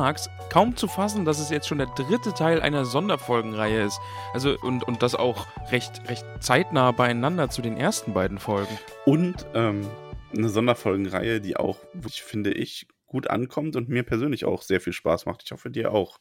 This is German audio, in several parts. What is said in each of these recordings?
Magst kaum zu fassen, dass es jetzt schon der dritte Teil einer Sonderfolgenreihe ist. Also und, und das auch recht, recht zeitnah beieinander zu den ersten beiden Folgen. Und ähm, eine Sonderfolgenreihe, die auch, finde ich, gut ankommt und mir persönlich auch sehr viel Spaß macht. Ich hoffe, dir auch.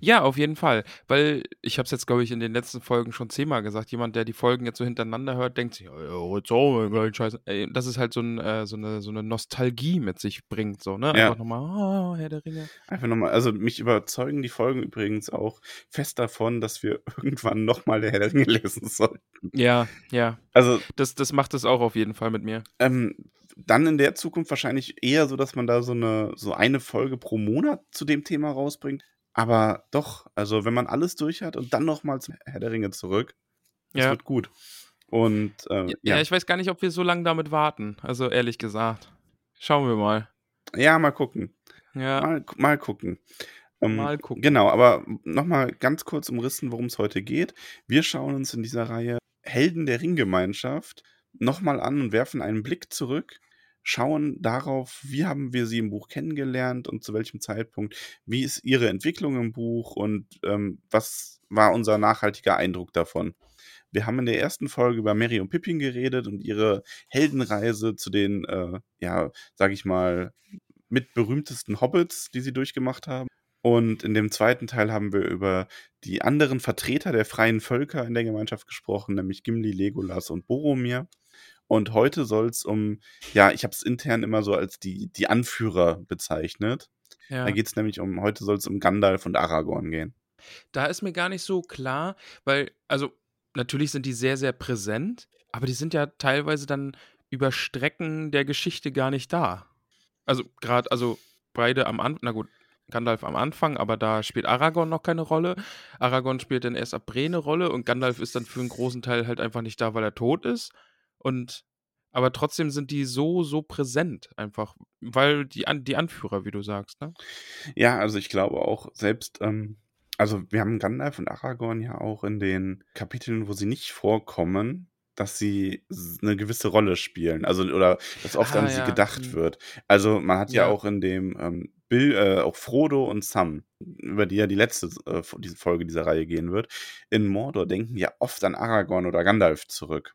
Ja, auf jeden Fall. Weil ich habe es jetzt, glaube ich, in den letzten Folgen schon zehnmal gesagt. Jemand, der die Folgen jetzt so hintereinander hört, denkt sich, oh, jetzt auch mal gleich Scheiße. Ey, Das ist halt so, ein, äh, so, eine, so eine Nostalgie mit sich bringt. So, ne? Ja. Einfach nochmal, oh, Herr der Ringe. Einfach nochmal, also mich überzeugen die Folgen übrigens auch fest davon, dass wir irgendwann nochmal der Herr der Ringe lesen sollten. Ja, ja. Also Das, das macht es auch auf jeden Fall mit mir. ähm, dann in der Zukunft wahrscheinlich eher so, dass man da so eine, so eine Folge pro Monat zu dem Thema rausbringt. Aber doch, also wenn man alles durch hat und dann nochmal zum Herr der Ringe zurück, das Ja. wird gut. Und äh, Ja, ja, ich weiß gar nicht, ob wir so lange damit warten. Also ehrlich gesagt. Schauen wir mal. ja, mal gucken. Ja, Mal, mal gucken. Ähm, mal gucken. Genau, aber nochmal ganz kurz umrissen, worum es heute geht. Wir schauen uns in dieser Reihe Helden der Ringgemeinschaft nochmal an und werfen einen Blick zurück, schauen darauf, wie haben wir sie im Buch kennengelernt und zu welchem Zeitpunkt, wie ist ihre Entwicklung im Buch und ähm, was war unser nachhaltiger Eindruck davon. Wir haben in der ersten Folge über Mary und Pippin geredet und ihre Heldenreise zu den, äh, ja, sag ich mal, mit berühmtesten Hobbits, die sie durchgemacht haben. Und in dem zweiten Teil haben wir über die anderen Vertreter der freien Völker in der Gemeinschaft gesprochen, nämlich Gimli, Legolas und Boromir. Und heute soll es um, ja, ich habe es intern immer so als die, die Anführer bezeichnet. Ja. Da geht es nämlich um, heute soll es um Gandalf und Aragorn gehen. Da ist mir gar nicht so klar, weil, also natürlich sind die sehr, sehr präsent, aber die sind ja teilweise dann über Strecken der Geschichte gar nicht da. Also gerade, also beide am Anfang, na gut, Gandalf am Anfang, aber da spielt Aragorn noch keine Rolle. Aragorn spielt dann erst ab Bre eine Rolle und Gandalf ist dann für einen großen Teil halt einfach nicht da, weil er tot ist. Und aber trotzdem sind die so, so präsent einfach, weil die, An die Anführer, wie du sagst, ne? Ja, also ich glaube auch, selbst, ähm, also wir haben Gandalf und Aragorn ja auch in den Kapiteln, wo sie nicht vorkommen, dass sie eine gewisse Rolle spielen. Also, oder dass oft Ah, an sie ja, gedacht hm. wird. Also man hat ja, Ja. auch in dem ähm, Bill, äh, auch Frodo und Sam, über die ja die letzte äh, diese Folge dieser Reihe gehen wird, in Mordor denken ja oft an Aragorn oder Gandalf zurück.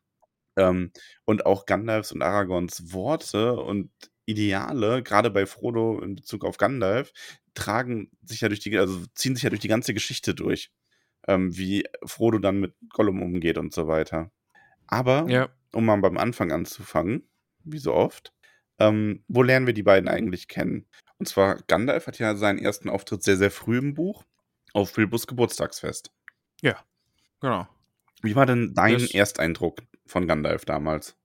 Ähm, und auch Gandalfs und Aragorns Worte und Ideale, gerade bei Frodo in Bezug auf Gandalf, tragen sich ja durch die, also ziehen sich ja durch die ganze Geschichte durch. Ähm, wie Frodo dann mit Gollum umgeht und so weiter. Aber, Ja. um mal beim Anfang anzufangen, wie so oft, ähm, wo lernen wir die beiden eigentlich kennen? Und zwar, Gandalf hat ja seinen ersten Auftritt sehr, sehr früh im Buch auf Bilbos Geburtstagsfest. Genau. Wie war denn dein Das- Ersteindruck von Gandalf damals?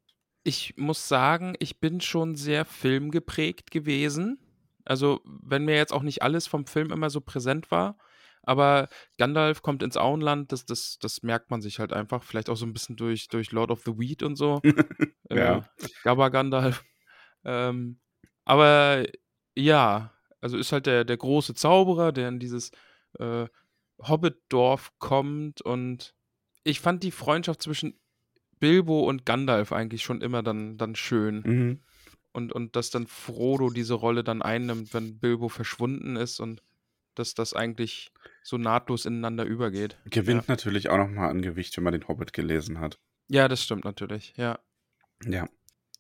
Ich muss sagen, ich bin schon sehr filmgeprägt gewesen. Also, wenn mir jetzt auch nicht alles vom Film immer so präsent war, aber Gandalf kommt ins Auenland, das, das, das merkt man sich halt einfach. Vielleicht auch so ein bisschen durch, durch Lord of the Weed und so. Ja. Äh, Gabba Gandalf. Ähm, aber ja, also ist halt der, der große Zauberer, der in dieses äh, Hobbit-Dorf kommt und ich fand die Freundschaft zwischen Bilbo und Gandalf eigentlich schon immer dann, dann schön. Mhm. Und, und dass dann Frodo diese Rolle dann einnimmt, wenn Bilbo verschwunden ist und dass das eigentlich so nahtlos ineinander übergeht. Gewinnt natürlich auch nochmal an Gewicht, wenn man den Hobbit gelesen hat. Ja, das stimmt natürlich, ja. Ja.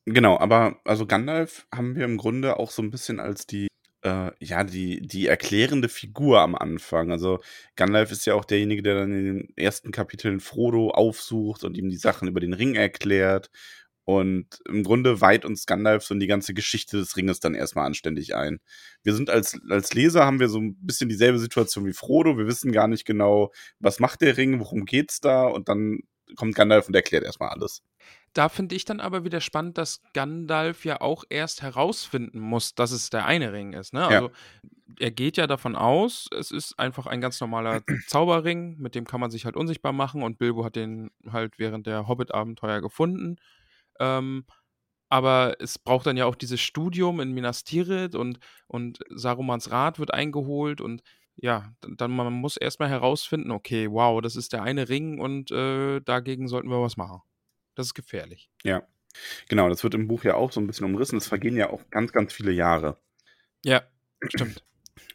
Genau, aber also Gandalf haben wir im Grunde auch so ein bisschen als die, äh, ja, die, die erklärende Figur am Anfang. Also Gandalf ist ja auch derjenige, der dann in den ersten Kapiteln Frodo aufsucht und ihm die Sachen über den Ring erklärt. Und im Grunde weiht uns Gandalf so in die ganze Geschichte des Ringes dann erstmal anständig ein. Wir sind als, als Leser, haben wir so ein bisschen dieselbe Situation wie Frodo. Wir wissen gar nicht genau, was macht der Ring, worum geht's da? Und dann kommt Gandalf und erklärt erstmal alles. Da finde ich dann aber wieder spannend, dass Gandalf ja auch erst herausfinden muss, dass es der eine Ring ist. Ne? Ja. Also er geht ja davon aus, es ist einfach ein ganz normaler Zauberring, mit dem kann man sich halt unsichtbar machen und Bilbo hat den halt während der Hobbit-Abenteuer gefunden. Ähm, aber es braucht dann ja auch dieses Studium in Minas Tirith und, und Sarumans Rat wird eingeholt und ja, dann, dann man muss erstmal herausfinden, okay, wow, das ist der eine Ring und äh, dagegen sollten wir was machen. Das ist gefährlich. Ja. Genau, das wird im Buch ja auch so ein bisschen umrissen. Es vergehen ja auch ganz, ganz viele Jahre. Ja, stimmt.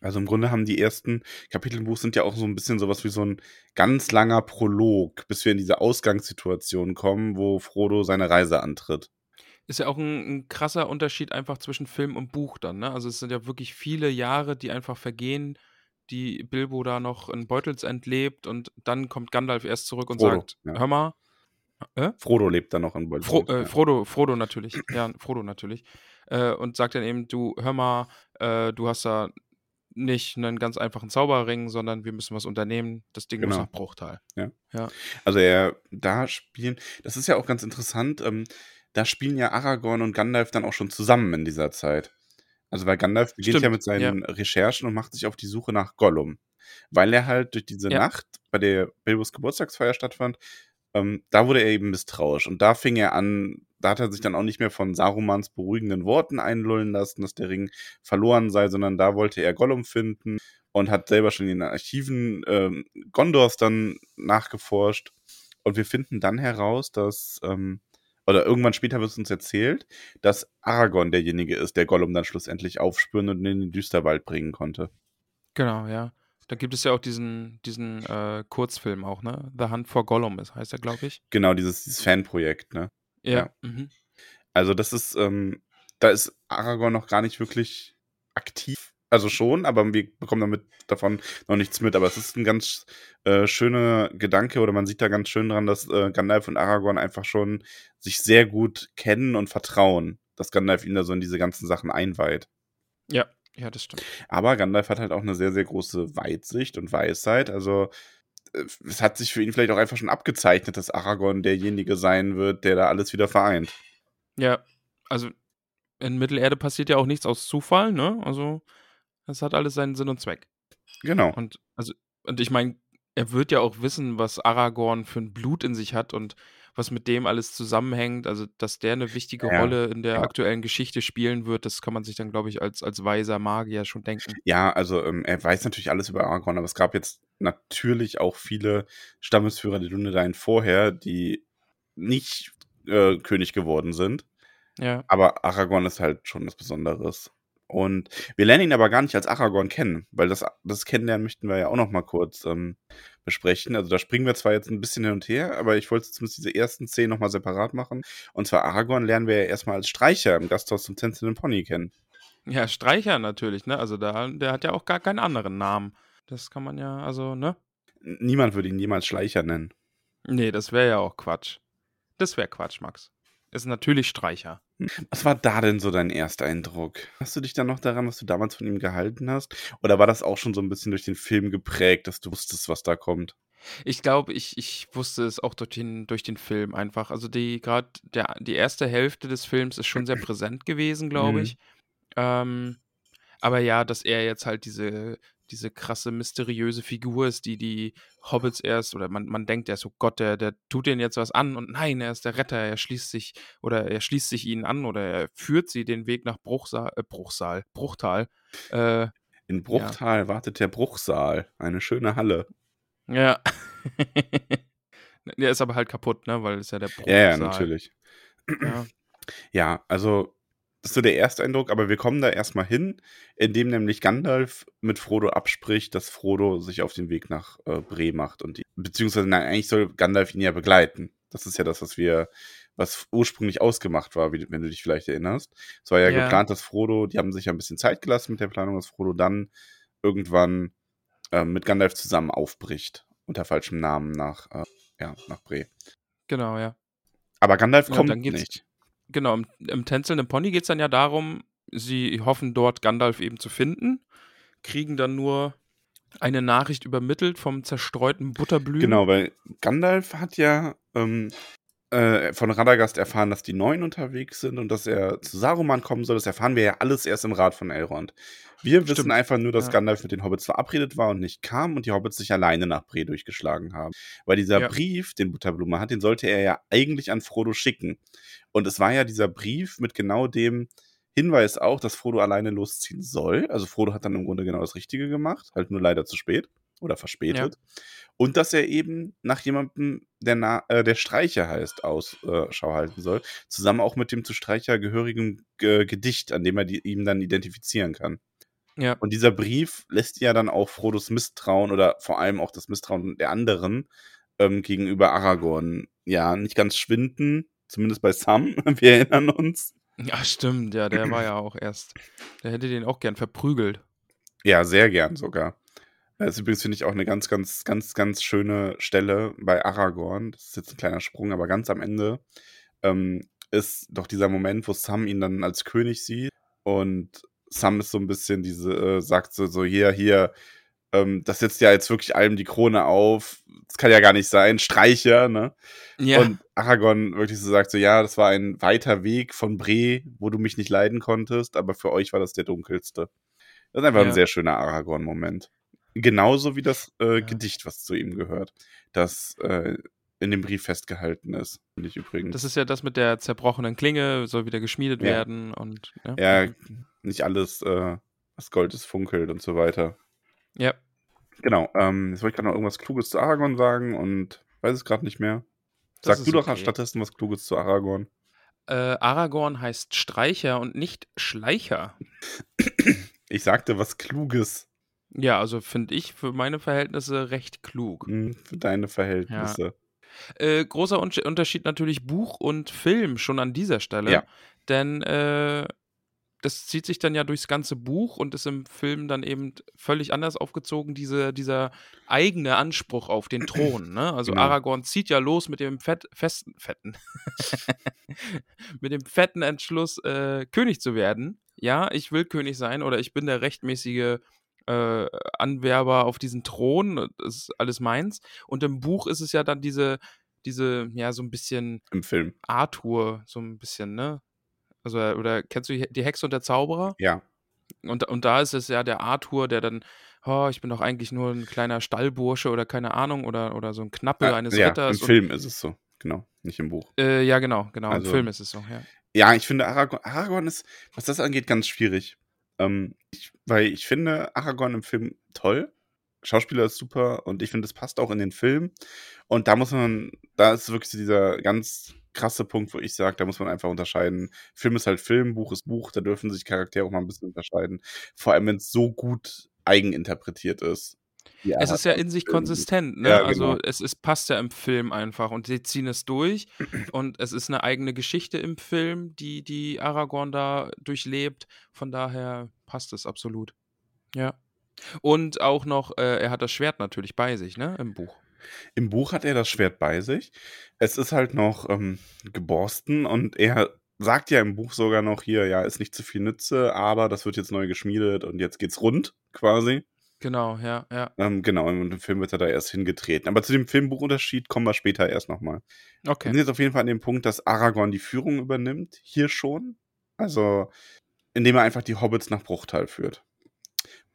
Also im Grunde haben die ersten Kapitel im Buch sind ja auch so ein bisschen sowas wie so ein ganz langer Prolog, bis wir in diese Ausgangssituation kommen, wo Frodo seine Reise antritt. Ist ja auch ein, ein krasser Unterschied einfach zwischen Film und Buch dann, ne? Also es sind ja wirklich viele Jahre, die einfach vergehen, die Bilbo da noch in Beutelsend lebt und dann kommt Gandalf erst zurück und Frodo, sagt, ja. hör mal, äh? Frodo lebt da noch in Bolton. Fro äh, ja. Frodo, Frodo natürlich, ja, Frodo natürlich. Äh, und sagt dann eben, du, hör mal, äh, du hast da nicht einen ganz einfachen Zauberring, sondern wir müssen was unternehmen. Das Ding muss Genau. nach Bruchtal. Ja. Ja. Also er, da spielen, das ist ja auch ganz interessant, ähm, da spielen ja Aragorn und Gandalf dann auch schon zusammen in dieser Zeit. Also weil Gandalf beginnt ja Stimmt, mit seinen Recherchen und macht sich auf die Suche nach Gollum. Weil er halt durch diese Ja. Nacht, bei der Bilbos Geburtstagsfeier stattfand, ähm, da wurde er eben misstrauisch. Und da fing er an, da hat er sich dann auch nicht mehr von Sarumans beruhigenden Worten einlullen lassen, dass der Ring verloren sei, sondern da wollte er Gollum finden und hat selber schon in den Archiven ähm, Gondors dann nachgeforscht. Und wir finden dann heraus, dass, ähm, oder irgendwann später wird es uns erzählt, dass Aragorn derjenige ist, der Gollum dann schlussendlich aufspüren und in den Düsterwald bringen konnte. Genau, ja. Da gibt es ja auch diesen, diesen äh, Kurzfilm auch, ne? The Hunt for Gollum ist, heißt er, glaube ich. Genau, dieses, dieses Fanprojekt, ne? Ja. Ja. Mhm. Also das ist, ähm, da ist Aragorn noch gar nicht wirklich aktiv. Also schon, aber wir bekommen damit davon noch nichts mit. Aber es ist ein ganz äh, schöner Gedanke oder man sieht da ganz schön dran, dass äh, Gandalf und Aragorn einfach schon sich sehr gut kennen und vertrauen, dass Gandalf ihn da so in diese ganzen Sachen einweiht. Ja, ja, das stimmt. Aber Gandalf hat halt auch eine sehr, sehr große Weitsicht und Weisheit. Also äh, es hat sich für ihn vielleicht auch einfach schon abgezeichnet, dass Aragorn derjenige sein wird, der da alles wieder vereint. Ja, also in Mittelerde passiert ja auch nichts aus Zufall, ne? Also das hat alles seinen Sinn und Zweck. Genau. Und also, und ich meine, er wird ja auch wissen, was Aragorn für ein Blut in sich hat und was mit dem alles zusammenhängt. Also, dass der eine wichtige Ja, Rolle in der ja. aktuellen Geschichte spielen wird, das kann man sich dann, glaube ich, als, als weiser Magier schon denken. Ja, also ähm, er weiß natürlich alles über Aragorn, aber es gab jetzt natürlich auch viele Stammesführer der Dunedain vorher, die nicht äh, König geworden sind. Ja. Aber Aragorn ist halt schon was Besonderes. Und wir lernen ihn aber gar nicht als Aragorn kennen, weil das, das Kennenlernen möchten wir ja auch noch mal kurz ähm, besprechen. Also da springen wir zwar jetzt ein bisschen hin und her, aber ich wollte zumindest diese ersten Szenen noch mal separat machen. Und zwar Aragorn lernen wir ja erstmal als Streicher im Gasthaus zum Tänzelnden Pony kennen. Ja, Streicher natürlich, ne? Also da, der hat ja auch gar keinen anderen Namen. Das kann man ja, also, ne? Niemand würde ihn jemals Schleicher nennen. Nee, das wäre ja auch Quatsch. Das wäre Quatsch, Max. Ist natürlich Streicher. Was war da denn so dein Ersteindruck? Hast du dich dann noch daran, was du damals von ihm gehalten hast? Oder war das auch schon so ein bisschen durch den Film geprägt, dass du wusstest, was da kommt? Ich glaube, ich, ich wusste es auch durch den, durch den Film einfach. Also die gerade die erste Hälfte des Films ist schon sehr präsent gewesen, glaube Mhm. ich. Ähm, aber ja, dass er jetzt halt diese, diese krasse, mysteriöse Figur ist, die die Hobbits erst, oder man, man denkt erst, oh Gott, der, der tut denen jetzt was an und nein, er ist der Retter, er schließt sich, oder er schließt sich ihnen an oder er führt sie den Weg nach Bruchsaal, äh, Bruchsaal, Bruchtal. Äh, In Bruchtal wartet der Bruchsaal, eine schöne Halle. ja. Der ist aber halt kaputt, ne, weil es ja der Bruchsaal. Ja, ja, natürlich. Ja. Ja, also das ist so der erste Eindruck, aber wir kommen da erstmal hin, indem nämlich Gandalf mit Frodo abspricht, dass Frodo sich auf den Weg nach äh, Bre macht und die, beziehungsweise nein, eigentlich soll Gandalf ihn ja begleiten. Das ist ja das, was wir, was ursprünglich ausgemacht war, wie, wenn du dich vielleicht erinnerst. Es war ja, Ja. geplant, dass Frodo, die haben sich ja ein bisschen Zeit gelassen mit der Planung, dass Frodo dann irgendwann ähm, mit Gandalf zusammen aufbricht, unter falschem Namen nach, äh, ja, nach Bre. Genau, ja. Aber Gandalf Ja, kommt nicht. Genau, im, im tänzelnden Pony geht es dann ja darum, sie hoffen dort Gandalf eben zu finden, kriegen dann nur eine Nachricht übermittelt vom zerstreuten Butterblühen. Genau, weil Gandalf hat ja ähm, äh, von Radagast erfahren, dass die Neuen unterwegs sind und dass er zu Saruman kommen soll. Das erfahren wir ja alles erst im Rat von Elrond. Wir Stimmt. wissen einfach nur, dass Ja. Gandalf mit den Hobbits verabredet war und nicht kam und die Hobbits sich alleine nach Bre durchgeschlagen haben. Weil dieser Ja. Brief, den Butterblume hat, den sollte er ja eigentlich an Frodo schicken. Und es war ja dieser Brief mit genau dem Hinweis auch, dass Frodo alleine losziehen soll. Also Frodo hat dann im Grunde genau das Richtige gemacht, halt nur leider zu spät oder verspätet. Und dass er eben nach jemandem, der, na, äh, der Streicher heißt, Ausschau halten soll. Zusammen auch mit dem zu Streicher gehörigen äh, Gedicht, an dem er die, ihm dann identifizieren kann. Ja. Und dieser Brief lässt ja dann auch Frodos Misstrauen oder vor allem auch das Misstrauen der anderen ähm, gegenüber Aragorn ja nicht ganz schwinden. Zumindest bei Sam, wir erinnern uns. Ja, stimmt, ja, der war ja auch erst. Der hätte den auch gern verprügelt. Ja, sehr gern sogar. Das ist übrigens, finde ich, auch eine ganz, ganz, ganz, ganz schöne Stelle bei Aragorn. Das ist jetzt ein kleiner Sprung, aber ganz am Ende ähm, ist doch dieser Moment, wo Sam ihn dann als König sieht und Sam ist so ein bisschen diese, äh, sagt so, so hier, hier, ähm, das setzt ja jetzt wirklich allem die Krone auf. Das kann ja gar nicht sein. Streicher, ne? Ja, Und Aragorn wirklich so sagt so, ja, das war ein weiter Weg von Bre, wo du mich nicht leiden konntest, aber für euch war das der dunkelste. Das ist einfach Ja. ein sehr schöner Aragorn-Moment. Genauso wie das äh, Ja. Gedicht, was zu ihm gehört, das äh, in dem Brief festgehalten ist. Finde ich übrigens. das ist ja das mit der zerbrochenen Klinge, soll wieder geschmiedet Ja. werden und ja. ja, nicht alles, äh, was Gold ist, funkelt und so weiter. Ja. Genau, ähm, jetzt wollte ich gerade noch irgendwas Kluges zu Aragorn sagen und weiß es gerade nicht mehr. Sag du doch okay. stattdessen was Kluges zu Aragorn. Äh, Aragorn heißt Streicher und nicht Schleicher. Ich sagte was Kluges Ja, also finde ich für meine Verhältnisse recht klug. hm, für deine Verhältnisse. Äh, großer Unsch- Unterschied natürlich Buch und Film schon an dieser Stelle. Ja. Denn äh, das zieht sich dann ja durchs ganze Buch und ist im Film dann eben völlig anders aufgezogen, diese, dieser eigene Anspruch auf den Thron. Ne? Also Genau. Aragorn zieht ja los mit dem fett, festen, fetten, mit dem fetten Entschluss, äh, König zu werden. Ja, ich will König sein oder ich bin der rechtmäßige äh, Anwerber auf diesen Thron, das ist alles meins. Und im Buch ist es ja dann diese, diese, ja, so ein bisschen Im Film. Arthur, so ein bisschen, ne? Also, oder kennst du die Hexe und der Zauberer? Ja. Und, und da ist es ja der Arthur, der dann, oh, ich bin doch eigentlich nur ein kleiner Stallbursche oder keine Ahnung, oder, oder so ein Knappe Äh, eines ja, Ritters. Im Film ist es so. Genau. Nicht im Buch. Und, äh, ja, genau, genau. Also- Im Film ist es so, ja. Ja, ich finde Aragorn, Aragorn ist, was das angeht, ganz schwierig. Ähm, ich, weil ich finde Aragorn im Film toll. Schauspieler ist super und ich finde, es passt auch in den Film. Und da muss man, da ist wirklich so dieser ganz krasse Punkt, wo ich sage, da muss man einfach unterscheiden. Film ist halt Film, Buch ist Buch, da dürfen sich Charaktere auch mal ein bisschen unterscheiden. Vor allem, wenn es so gut eigeninterpretiert ist. Wie Es ist ja in sich konsistent, ne? Ja, Also genau. es, es passt ja im Film einfach und sie ziehen es durch und es ist eine eigene Geschichte im Film, die, die Aragorn da durchlebt. Von daher passt es absolut. Ja. Und auch noch, äh, er hat das Schwert natürlich bei sich, ne? Im Buch. Im Buch hat er das Schwert bei sich. Es ist halt noch ähm, geborsten und er sagt ja im Buch sogar noch hier, ja, ist nicht zu viel Nütze, aber das wird jetzt neu geschmiedet und jetzt geht's rund, quasi. Genau, ja, ja. Ähm, genau, und im Film wird er da erst hingetreten. Aber zu dem Filmbuchunterschied kommen wir später erst nochmal. Wir Okay. sind jetzt auf jeden Fall an dem Punkt, dass Aragorn die Führung übernimmt, hier schon. Also, indem er einfach die Hobbits nach Bruchtal führt.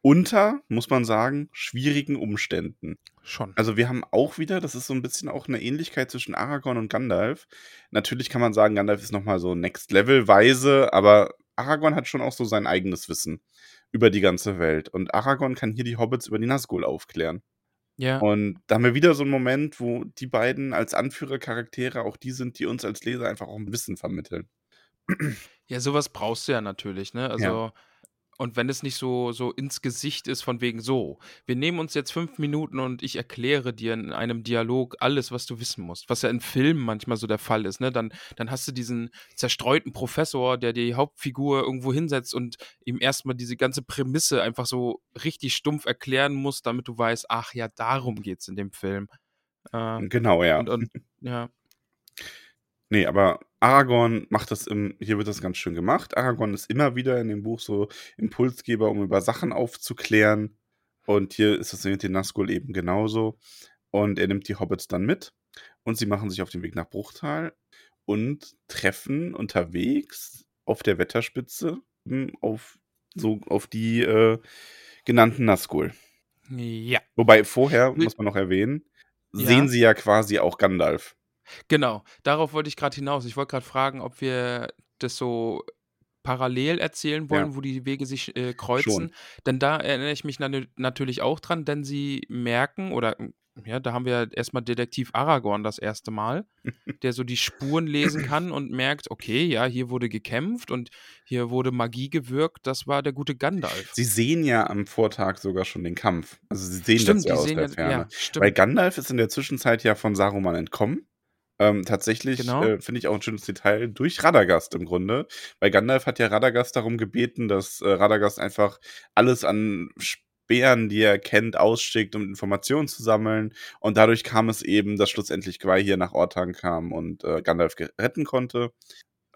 Unter, muss man sagen, schwierigen Umständen. Schon. Also wir haben auch wieder, das ist so ein bisschen auch eine Ähnlichkeit zwischen Aragorn und Gandalf. Natürlich kann man sagen, Gandalf ist nochmal so Next Level weise, aber Aragorn hat schon auch so sein eigenes Wissen über die ganze Welt. Und Aragorn kann hier die Hobbits über die Nazgul aufklären. Ja. Und da haben wir wieder so einen Moment, wo die beiden als Anführercharaktere auch die sind, die uns als Leser einfach auch ein Wissen vermitteln. Ja, sowas brauchst du ja natürlich, ne? Also, und wenn es nicht so, so ins Gesicht ist, von wegen so, wir nehmen uns jetzt fünf Minuten und ich erkläre dir in einem Dialog alles, was du wissen musst, was ja in Filmen manchmal so der Fall ist, ne? Dann, dann hast du diesen zerstreuten Professor, der die Hauptfigur irgendwo hinsetzt und ihm erstmal diese ganze Prämisse einfach so richtig stumpf erklären muss, damit du weißt, ach ja, darum geht's in dem Film. Äh, Genau, ja. und, und, ja. Nee, aber Aragorn macht das im, hier wird das ganz schön gemacht. Aragorn ist immer wieder in dem Buch so Impulsgeber, um über Sachen aufzuklären. Und hier ist es mit den Nazgul eben genauso. Und er nimmt die Hobbits dann mit und sie machen sich auf den Weg nach Bruchtal und treffen unterwegs auf der Wetterspitze hm, auf, so, auf die äh, genannten Nazgul. Ja. Wobei vorher, muss man noch erwähnen, Ja. sehen sie ja quasi auch Gandalf. Genau, darauf wollte ich gerade hinaus. Ich wollte gerade fragen, ob wir das so parallel erzählen wollen, Ja. wo die Wege sich äh, kreuzen. Schon. Denn da erinnere ich mich nat natürlich auch dran, denn sie merken, oder mm, ja, da haben wir erstmal Detektiv Aragorn das erste Mal, der so die Spuren lesen kann und merkt, okay, ja, hier wurde gekämpft und hier wurde Magie gewirkt, das war der gute Gandalf. Sie sehen ja am Vortag sogar schon den Kampf. Also sie sehen Stimmt, das ja aus der Ferne. ja. Weil Gandalf ist in der Zwischenzeit ja von Saruman entkommen. Ähm, tatsächlich Genau. äh, finde ich auch ein schönes Detail durch Radagast im Grunde. Weil Gandalf hat ja Radagast darum gebeten, dass äh, Radagast einfach alles an Speeren, die er kennt, ausschickt, um Informationen zu sammeln. Und dadurch kam es eben, dass schlussendlich Gwei hier nach Ortang kam und äh, Gandalf retten konnte.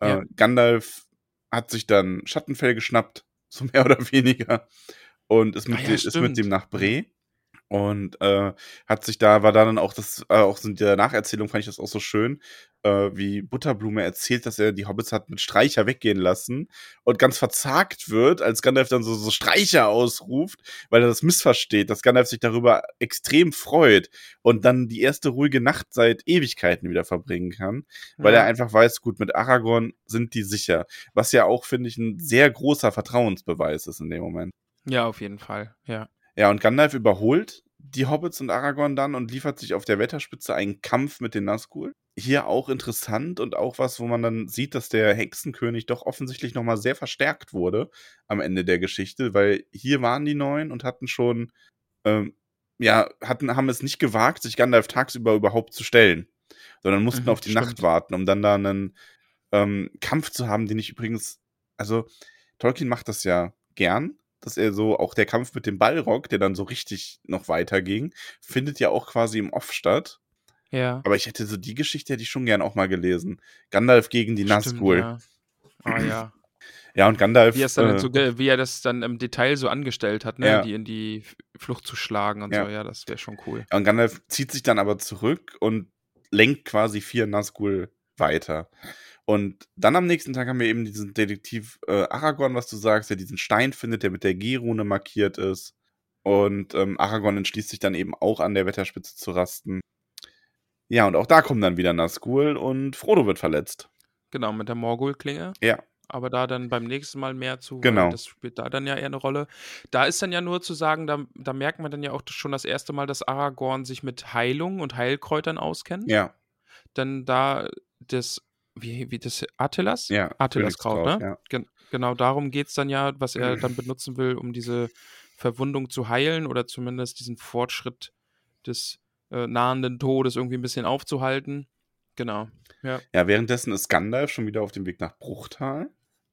Äh, Ja. Gandalf hat sich dann Schattenfell geschnappt, so mehr oder weniger, und ist mit, Ah ja, ist mit dem nach Bre. Und äh, hat sich da, war da dann auch das, äh, auch so in der Nacherzählung fand ich das auch so schön, äh, wie Butterblume erzählt, dass er die Hobbits hat mit Streicher weggehen lassen und ganz verzagt wird, als Gandalf dann so, so Streicher ausruft, weil er das missversteht, dass Gandalf sich darüber extrem freut und dann die erste ruhige Nacht seit Ewigkeiten wieder verbringen kann, weil Ja. er einfach weiß, gut, mit Aragorn sind die sicher. Was ja auch, finde ich, ein sehr großer Vertrauensbeweis ist in dem Moment. Ja, auf jeden Fall, ja. Ja, und Gandalf überholt die Hobbits und Aragorn dann und liefert sich auf der Wetterspitze einen Kampf mit den Nazgul. Hier auch interessant und auch was, wo man dann sieht, dass der Hexenkönig doch offensichtlich nochmal sehr verstärkt wurde am Ende der Geschichte, weil hier waren die Neuen und hatten schon, ähm, ja, hatten, haben es nicht gewagt, sich Gandalf tagsüber überhaupt zu stellen, sondern mussten Mhm, auf die stimmt. Nacht warten, um dann da einen ähm, Kampf zu haben, den ich übrigens, also Tolkien macht das ja gern, dass er so, auch der Kampf mit dem Balrog, der dann so richtig noch weiterging, findet ja auch quasi im Off statt. Ja. Aber ich hätte so die Geschichte hätte ich schon gern auch mal gelesen. Gandalf gegen die Nazgul. ja. Ah ja. Ja, und Gandalf. Wie, er äh, so, wie er das dann im Detail so angestellt hat, ne? Ja. die in die Flucht zu schlagen und Ja. so, ja, das wäre schon cool. Ja, und Gandalf zieht sich dann aber zurück und lenkt quasi vier Nazgul weiter. Und dann am nächsten Tag haben wir eben diesen Detektiv äh, Aragorn, was du sagst, der diesen Stein findet, der mit der G-Rune markiert ist. Und ähm, Aragorn entschließt sich dann eben auch an der Wetterspitze zu rasten. Ja, und auch da kommen dann wieder Nazgul und Frodo wird verletzt. Genau, mit der Morgul-Klinge. Ja. Aber da dann beim nächsten Mal mehr zu, Genau. das spielt da dann ja eher eine Rolle. Da ist dann ja nur zu sagen, da, da merkt man dann ja auch schon das erste Mal, dass Aragorn sich mit Heilung und Heilkräutern auskennt. Ja, Denn da das, wie, wie das, Attilas? ja. Attilaskraut, Königskraut, ne? Ja. Gen genau darum geht es dann ja, was er dann benutzen will, um diese Verwundung zu heilen oder zumindest diesen Fortschritt des äh, nahenden Todes irgendwie ein bisschen aufzuhalten. Genau. Ja. ja, währenddessen ist Gandalf schon wieder auf dem Weg nach Bruchtal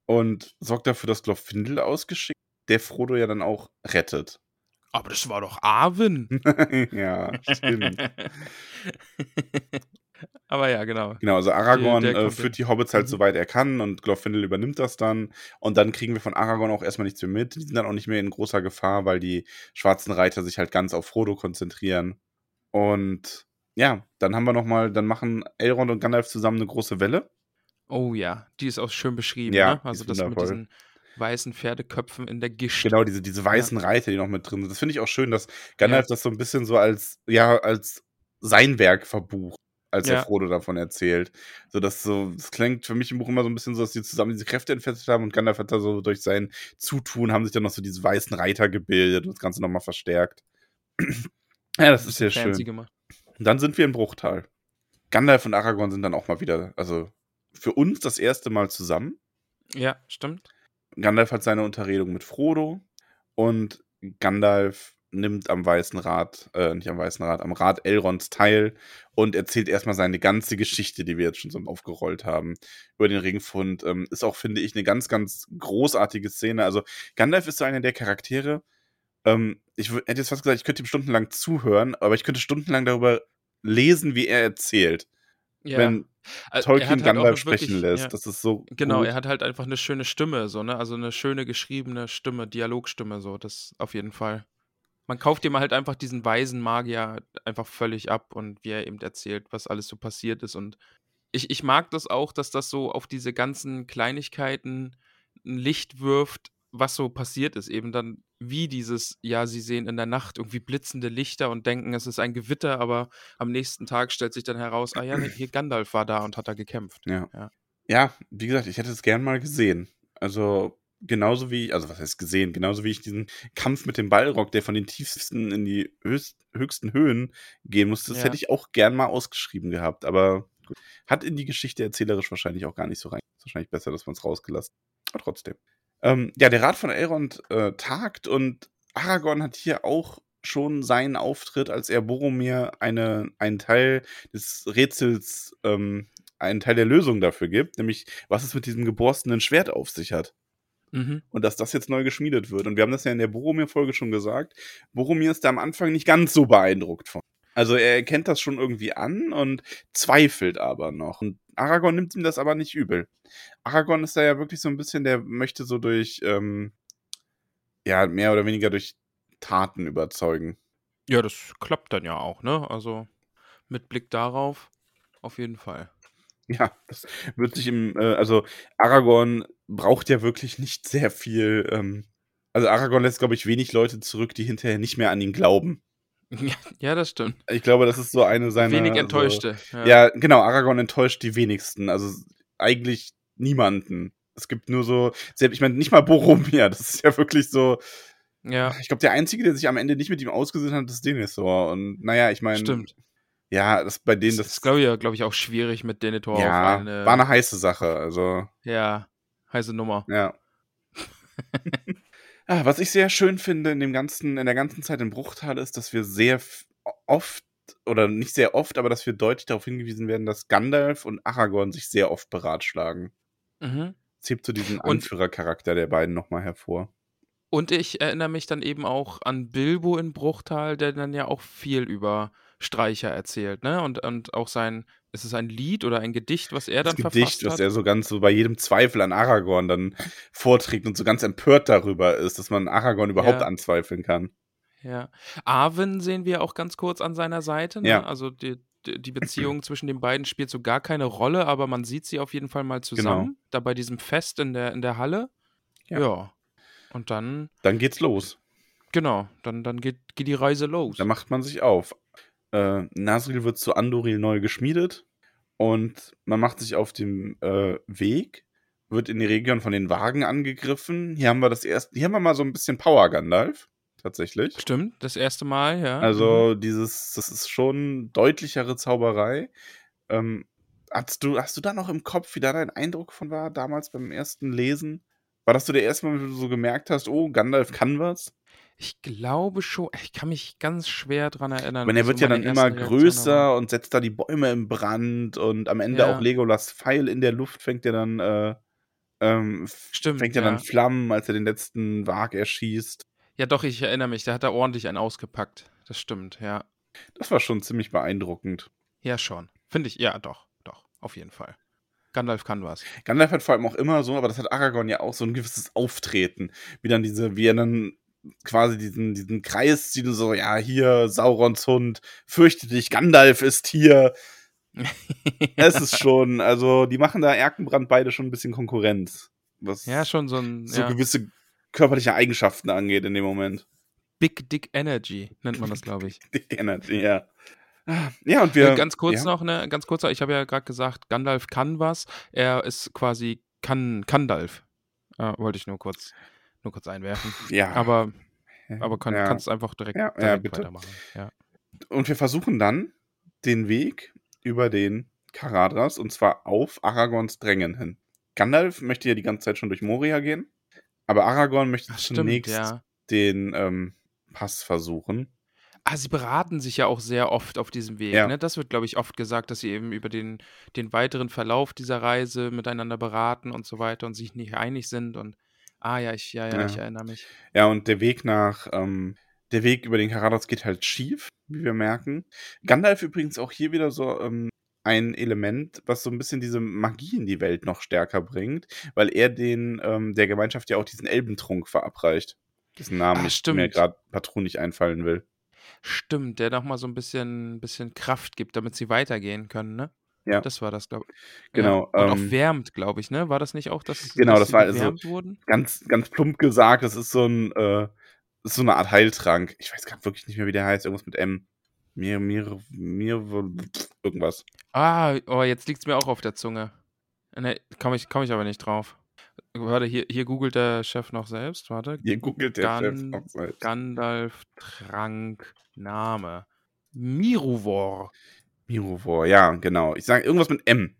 und sorgt dafür, dass Glorfindel ausgeschickt, der Frodo ja dann auch rettet. Aber das war doch Arwen. ja, stimmt. Aber ja, genau. Genau, also Aragorn Der- der äh, führt die Hobbits halt Mhm. soweit er kann und Glorfindel übernimmt das dann. Und dann kriegen wir von Aragorn auch erstmal nichts mehr mit. Die sind dann auch nicht mehr in großer Gefahr, weil die schwarzen Reiter sich halt ganz auf Frodo konzentrieren. Und ja, dann haben wir nochmal, dann machen Elrond und Gandalf zusammen eine große Welle. Oh ja, die ist auch schön beschrieben, Ja, ne? Also das mit wundervoll. diesen weißen Pferdeköpfen in der Gischt. Genau, diese, diese weißen Reiter, die noch mit drin sind. Das finde ich auch schön, dass Gandalf das so ein bisschen so als, ja, als sein Werk verbucht, als er Ja. Frodo davon erzählt. So, dass so, das klingt für mich im Buch immer so ein bisschen so, dass die zusammen diese Kräfte entfesselt haben und Gandalf hat da so durch sein Zutun haben sich dann noch so diese weißen Reiter gebildet und das Ganze nochmal verstärkt. ja, das ist sehr Fancy schön. gemacht. Und dann sind wir in Bruchtal. Gandalf und Aragorn sind dann auch mal wieder, also für uns das erste Mal zusammen. Ja, stimmt. Gandalf hat seine Unterredung mit Frodo und Gandalf nimmt am Weißen Rat, äh, nicht am Weißen Rat, am Rat Elrons teil und erzählt erstmal seine ganze Geschichte, die wir jetzt schon so aufgerollt haben, über den Ringfund. Ähm, ist auch, finde ich, eine ganz, ganz großartige Szene. Also Gandalf ist so einer der Charaktere, ähm, ich hätte jetzt fast gesagt, ich könnte ihm stundenlang zuhören, aber ich könnte stundenlang darüber lesen, wie er erzählt. Ja. wenn er Tolkien halt Gandalf 'ne sprechen wirklich lässt. ja. Das ist so Genau, gut. er hat halt einfach 'ne schöne Stimme so, ne? Also 'ne schöne geschriebene Stimme, Dialogstimme so, das auf jeden Fall. Man kauft ihm halt einfach diesen weisen Magier einfach völlig ab und wie er eben erzählt, was alles so passiert ist und ich ich mag das auch, dass das so auf diese ganzen Kleinigkeiten 'n Licht wirft, was so passiert ist. Eben dann wie dieses, ja, sie sehen in der Nacht irgendwie blitzende Lichter und denken, es ist ein Gewitter, aber am nächsten Tag stellt sich dann heraus, ah ja, hier Gandalf war da und hat da gekämpft. Ja. Ja. Ja, wie gesagt, ich hätte es gern mal gesehen. Also, genauso wie also, was heißt gesehen? Genauso wie ich diesen Kampf mit dem Balrog, der von den tiefsten in die höchst höchsten Höhen gehen musste, das Ja. hätte ich auch gern mal ausgeschrieben gehabt. Aber gut, hat in die Geschichte erzählerisch wahrscheinlich auch gar nicht so rein. Ist wahrscheinlich besser, dass man's rausgelassen aber trotzdem. Ähm, ja, der Rat von Elrond, äh, tagt und Aragorn hat hier auch schon seinen Auftritt, als er Boromir eine einen Teil des Rätsels, ähm einen Teil der Lösung dafür gibt, nämlich was es mit diesem geborstenen Schwert auf sich hat. Mhm. Und dass das jetzt neu geschmiedet wird. Und wir haben das ja in der Boromir-Folge schon gesagt. Boromir ist da am Anfang nicht ganz so beeindruckt von. Also er erkennt das schon irgendwie an und zweifelt aber noch. Und Aragorn nimmt ihm das aber nicht übel. Aragorn ist da ja wirklich so ein bisschen, der möchte so durch, ähm, ja, mehr oder weniger durch Taten überzeugen. Ja, das klappt dann ja auch, ne? Also, mit Blick darauf auf jeden Fall. Ja, das wird sich im, äh also Aragorn braucht ja wirklich nicht sehr viel, ähm also Aragorn lässt, glaube ich, wenig Leute zurück, die hinterher nicht mehr an ihn glauben. Ja, ja, das stimmt. Ich glaube, das ist so eine seiner Wenig so Enttäuschte, ja. ja, genau, Aragorn enttäuscht die wenigsten, also eigentlich niemanden. Es gibt nur so selbst ich meine, nicht mal Boromir, das ist ja wirklich so Ja. ich glaube, der Einzige, der sich am Ende nicht mit ihm ausgesöhnt hat, ist Denethor. Und na ja, ich meine Stimmt. Ja, das bei denen Das das ist, glaube ich glaube ich, auch schwierig mit Denethor auf ja, eine war 'ne heiße Sache, also Ja, heiße Nummer. Ja. Ah, was ich sehr schön finde in dem ganzen in der ganzen Zeit in Bruchtal ist, dass wir sehr oft oder nicht sehr oft, aber dass wir deutlich darauf hingewiesen werden, dass Gandalf und Aragorn sich sehr oft beratschlagen. Mhm. Es hebt so diesen Anführercharakter der beiden noch mal hervor. und ich erinnere mich dann eben auch an Bilbo in Bruchtal, der dann ja auch viel über Streicher erzählt, ne? Und und auch sein ist es ein Lied oder ein Gedicht, was er Das dann Gedicht, verfasst was hat? er so ganz so bei jedem Zweifel an Aragorn dann vorträgt und so ganz empört darüber ist, dass man Aragorn überhaupt Ja. anzweifeln kann. Ja. Arwen sehen wir auch ganz kurz an seiner Seite, ne? Ja. Also die die Beziehung zwischen den beiden spielt so gar keine Rolle, aber man sieht sie auf jeden Fall mal Genau. zusammen, da bei diesem Fest in der in der Halle. Ja. Ja. Und dann Dann geht's los. genau, dann dann geht geht die Reise los. Da macht man sich auf. Äh, Nasril wird zu Andoril neu geschmiedet und man macht sich auf dem, äh, Weg, wird in die Region von den Wagen angegriffen. Hier haben wir das erst hier haben wir mal so 'n bisschen Power Gandalf, tatsächlich. Stimmt, das erste Mal, ja. Mhm. Also, dieses das ist schon deutlichere Zauberei. Ähm, hattest du hast du da noch im Kopf, wie da dein Eindruck von war damals beim ersten Lesen? War das so der erste Mal, wo du so gemerkt hast: „Oh, Gandalf kann was?“ Ich glaube schon. Ich kann mich ganz schwer dran erinnern, meine, er wird so ja dann immer größer und setzt da die Bäume in Brand und am Ende auch Ja. Legolas Pfeil in der Luft fängt ja dann, äh, ähm, Stimmt, fängt ja dann. Flammen, als er den letzten Wag erschießt. Ja doch, ich erinnere mich, da hat er ordentlich einen ausgepackt. Das stimmt, ja. Das war schon ziemlich beeindruckend. Ja, schon. Finde ich ja, doch, doch, auf jeden Fall. Gandalf kann was. Gandalf hat vor allem auch immer so aber das hat Aragorn ja auch, so 'n gewisses Auftreten, wie dann diese wie er dann quasi diesen diesen Kreis zieht und so: „Ja, hier Saurons Hund, fürchte dich, Gandalf ist hier.“ Es ist schon also, die machen da Erkenbrand beide schon 'n bisschen Konkurrenz, was Ja, schon so 'n so ja. gewisse körperliche Eigenschaften angeht in dem Moment. Big Dick Energy nennt man das, glaube ich. Dick Energy, ja. Ja, und Äh, wir ganz kurz ja? noch, ne, ganz kurz ich habe ja grad gesagt, Gandalf kann was. Er ist quasi kann Kandalf. Äh, wollte ich nur kurz nur kurz einwerfen. Ja. Aber aber kann Ja. kannst einfach direkt Ja, direkt bitte. weitermachen. Ja. Und wir versuchen dann den Weg über den Caradhras und zwar auf Aragorns Drängen hin. Gandalf möchte ja die ganze Zeit schon durch Moria gehen, aber Aragorn möchte Ach stimmt, zunächst den, ähm, Pass versuchen. Ah, sie beraten sich ja auch sehr oft auf diesem Weg, Ja. ne? Das wird, glaube ich, oft gesagt, dass sie eben über den den weiteren Verlauf dieser Reise miteinander beraten und so weiter und sich nicht einig sind und ah ja, ich ja, ja, ich Ja. erinnere mich. Ja, und der Weg nach ähm, der Weg über den Caradhras geht halt schief, wie wir merken. Gandalf übrigens auch hier wieder so, ähm ein Element, was so ein bisschen diese Magie in die Welt noch stärker bringt, weil er den ähm, der Gemeinschaft ja auch diesen Elbentrunk verabreicht. Diesen Namen, Ah, mir gerade partout nicht einfallen will. Stimmt, der noch mal so ein bisschen bisschen Kraft gibt, damit sie weitergehen können, ne? Ja. Das war das, glaube ich. Genau, Ja. Und auch ähm, wärmt, glaube ich, ne? War das nicht auch, dass Genau, dass das sie war also wurden? ganz, ganz plump gesagt, das ist so ein, äh, ist so eine Art Heiltrank. Ich weiß gerade wirklich nicht mehr, wie der heißt. Irgendwas mit M. Mir, mir, mir, irgendwas. Ah, oh, jetzt liegt's mir auch auf der Zunge. Ne, komme ich komme ich aber nicht drauf. Warte, hier hier googelt der Chef noch selbst, warte. Hier googelt der Chef Gan auch selbst. Gandalf Trank Name. Miruvor. Mirovor, ja, genau. Ich sage irgendwas mit M.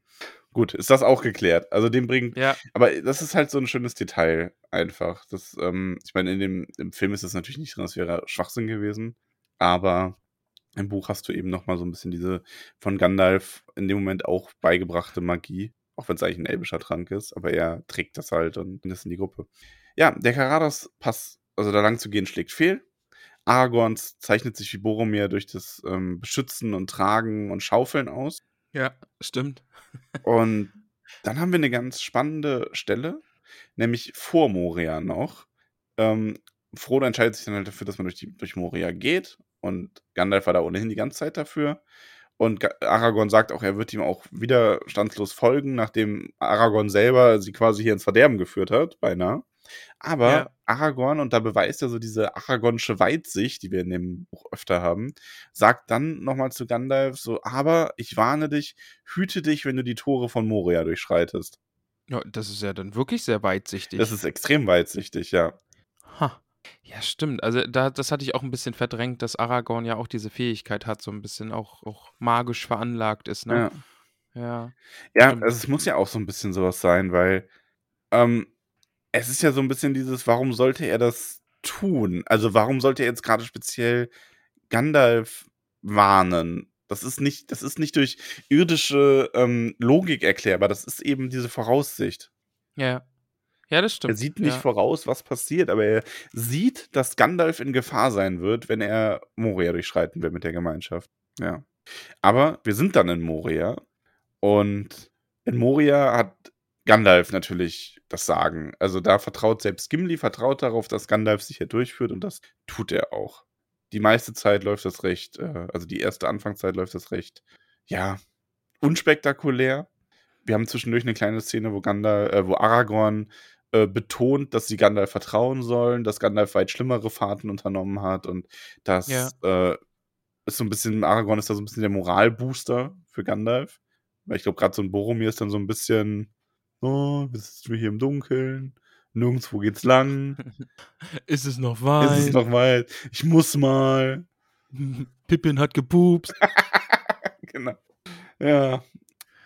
Gut, ist das auch geklärt. Also den bringt. Ja. Aber das ist halt so ein schönes Detail einfach. Das, ähm, ich meine, in dem im Film ist das natürlich nicht drin, das wäre Schwachsinn gewesen. Aber im Buch hast du eben nochmal so ein bisschen diese von Gandalf in dem Moment auch beigebrachte Magie. Auch wenn es eigentlich ein elbischer Trank ist, aber er trägt das halt und bringt das in die Gruppe. Ja, der Karadas-Pass, also da lang zu gehen, schlägt fehl. Aragorns zeichnet sich wie Boromir durch das ähm, Beschützen und Tragen und Schaufeln aus. Ja, stimmt. Und dann haben wir eine ganz spannende Stelle, nämlich vor Moria noch. Ähm, Frodo entscheidet sich dann halt dafür, dass man durch, die, durch Moria geht. Und Gandalf war da ohnehin die ganze Zeit dafür. Und Aragorn sagt auch, er wird ihm auch widerstandslos folgen, nachdem Aragorn selber sie quasi hier ins Verderben geführt hat, beinahe. Aber Ja. Aragorn, und da beweist er so diese aragonische Weitsicht, die wir in dem Buch öfter haben, sagt dann nochmal zu Gandalf so, aber ich warne dich, hüte dich, wenn du die Tore von Moria durchschreitest. Ja, das ist ja dann wirklich sehr weitsichtig. Das ist extrem weitsichtig, ja. Ha. Ja, stimmt. Also da, das hatte ich auch ein bisschen verdrängt, dass Aragorn ja auch diese Fähigkeit hat, so ein bisschen auch, auch magisch veranlagt ist, ne? Ja, Ja. ja Stimmt. also es muss ja auch so ein bisschen sowas sein, weil ähm, es ist ja so ein bisschen dieses, warum sollte er das tun? Also warum sollte er jetzt gerade speziell Gandalf warnen? Das ist nicht, das ist nicht durch irdische ähm, Logik erklärbar, das ist eben diese Voraussicht. Ja. Ja, das Er stimmt. sieht nicht ja. voraus, was passiert, aber er sieht, dass Gandalf in Gefahr sein wird, wenn er Moria durchschreiten will mit der Gemeinschaft. Ja. Aber wir sind dann in Moria und in Moria hat Gandalf natürlich das Sagen. Also da vertraut selbst Gimli, vertraut darauf, dass Gandalf sich hier durchführt und das tut er auch. Die meiste Zeit läuft das recht, äh, also die erste Anfangszeit läuft das recht, ja, unspektakulär. Wir haben zwischendurch eine kleine Szene, wo Gandalf, äh, wo Aragorn äh, betont, dass sie Gandalf vertrauen sollen, dass Gandalf weit schlimmere Fahrten unternommen hat und dass Ja. äh, ist so ein bisschen, Aragorn ist da so ein bisschen der Moralbooster für Gandalf. Weil ich glaube, gerade so ein Boromir ist dann so ein bisschen, oh, wir sitzen hier im Dunkeln, nirgendwo geht's lang, Ist es noch weit? es ist noch weit, ich muss mal. Pippin hat gepupst. genau. Ja.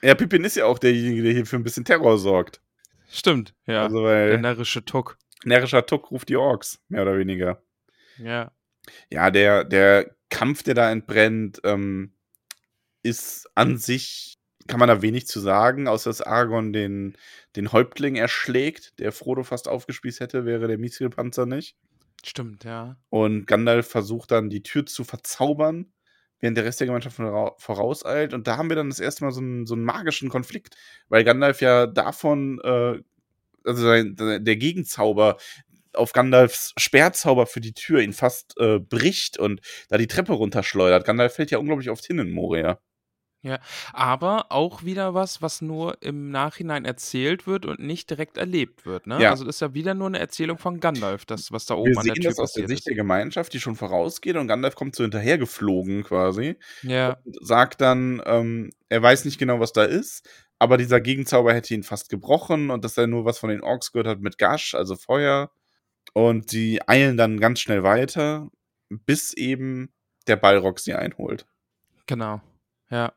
Ja, Pippin ist ja auch derjenige, der hier für ein bisschen Terror sorgt. Stimmt, ja. Also, der weil närrische Tuck. närrischer Tuck ruft die Orks, mehr oder weniger. Ja. Ja, der, der Kampf, der da entbrennt, ähm, ist an sich, kann man da wenig zu sagen, außer dass Aragorn den, den Häuptling erschlägt, der Frodo fast aufgespießt hätte, wäre der Mithril-Panzer nicht. Stimmt, ja. Und Gandalf versucht dann, die Tür zu verzaubern, während der Rest der Gemeinschaft vora- vorauseilt. Und da haben wir dann das erste Mal so einen, so einen magischen Konflikt, weil Gandalf ja davon, äh, also sein, der Gegenzauber auf Gandalfs Sperrzauber für die Tür ihn fast äh, bricht und da die Treppe runterschleudert. Gandalf fällt ja unglaublich oft hin in Moria. Aber auch wieder was, was nur im Nachhinein erzählt wird und nicht direkt erlebt wird, ne? Ja. Also das ist ja wieder nur eine Erzählung von Gandalf, das, was da Wir oben an der sehen Tür das aus der Sicht ist. der Gemeinschaft, die schon vorausgeht und Gandalf kommt so hinterher geflogen quasi. Ja, und sagt dann, ähm, er weiß nicht genau, was da ist, aber dieser Gegenzauber hätte ihn fast gebrochen und dass er nur was von den Orks gehört hat mit Gash, also Feuer. Und sie eilen dann ganz schnell weiter, bis eben der Balrog sie einholt. genau. Ja.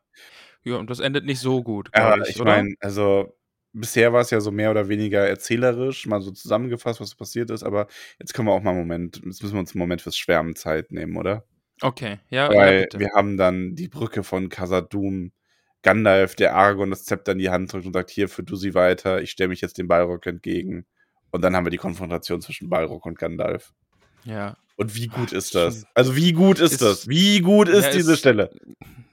Ja, und das endet nicht so gut, Aber ich, ich meine, also bisher war es ja so mehr oder weniger erzählerisch, mal so zusammengefasst, was passiert ist, aber jetzt können wir auch mal einen Moment, jetzt müssen wir uns einen Moment fürs Schwärmen Zeit nehmen, oder? Okay, ja, ja, Weil bitte. wir haben dann die Brücke von Khazad-dûm, Gandalf, der Aragorn das Zepter in die Hand drückt und sagt, hier, führ du sie weiter, ich stelle mich jetzt dem Balrog entgegen. Und dann haben wir die Konfrontation zwischen Balrog und Gandalf. Ja. Und wie gut Ach, ist das? Also wie gut ist, ist- das? Wie gut ist Ja, diese ist- Stelle?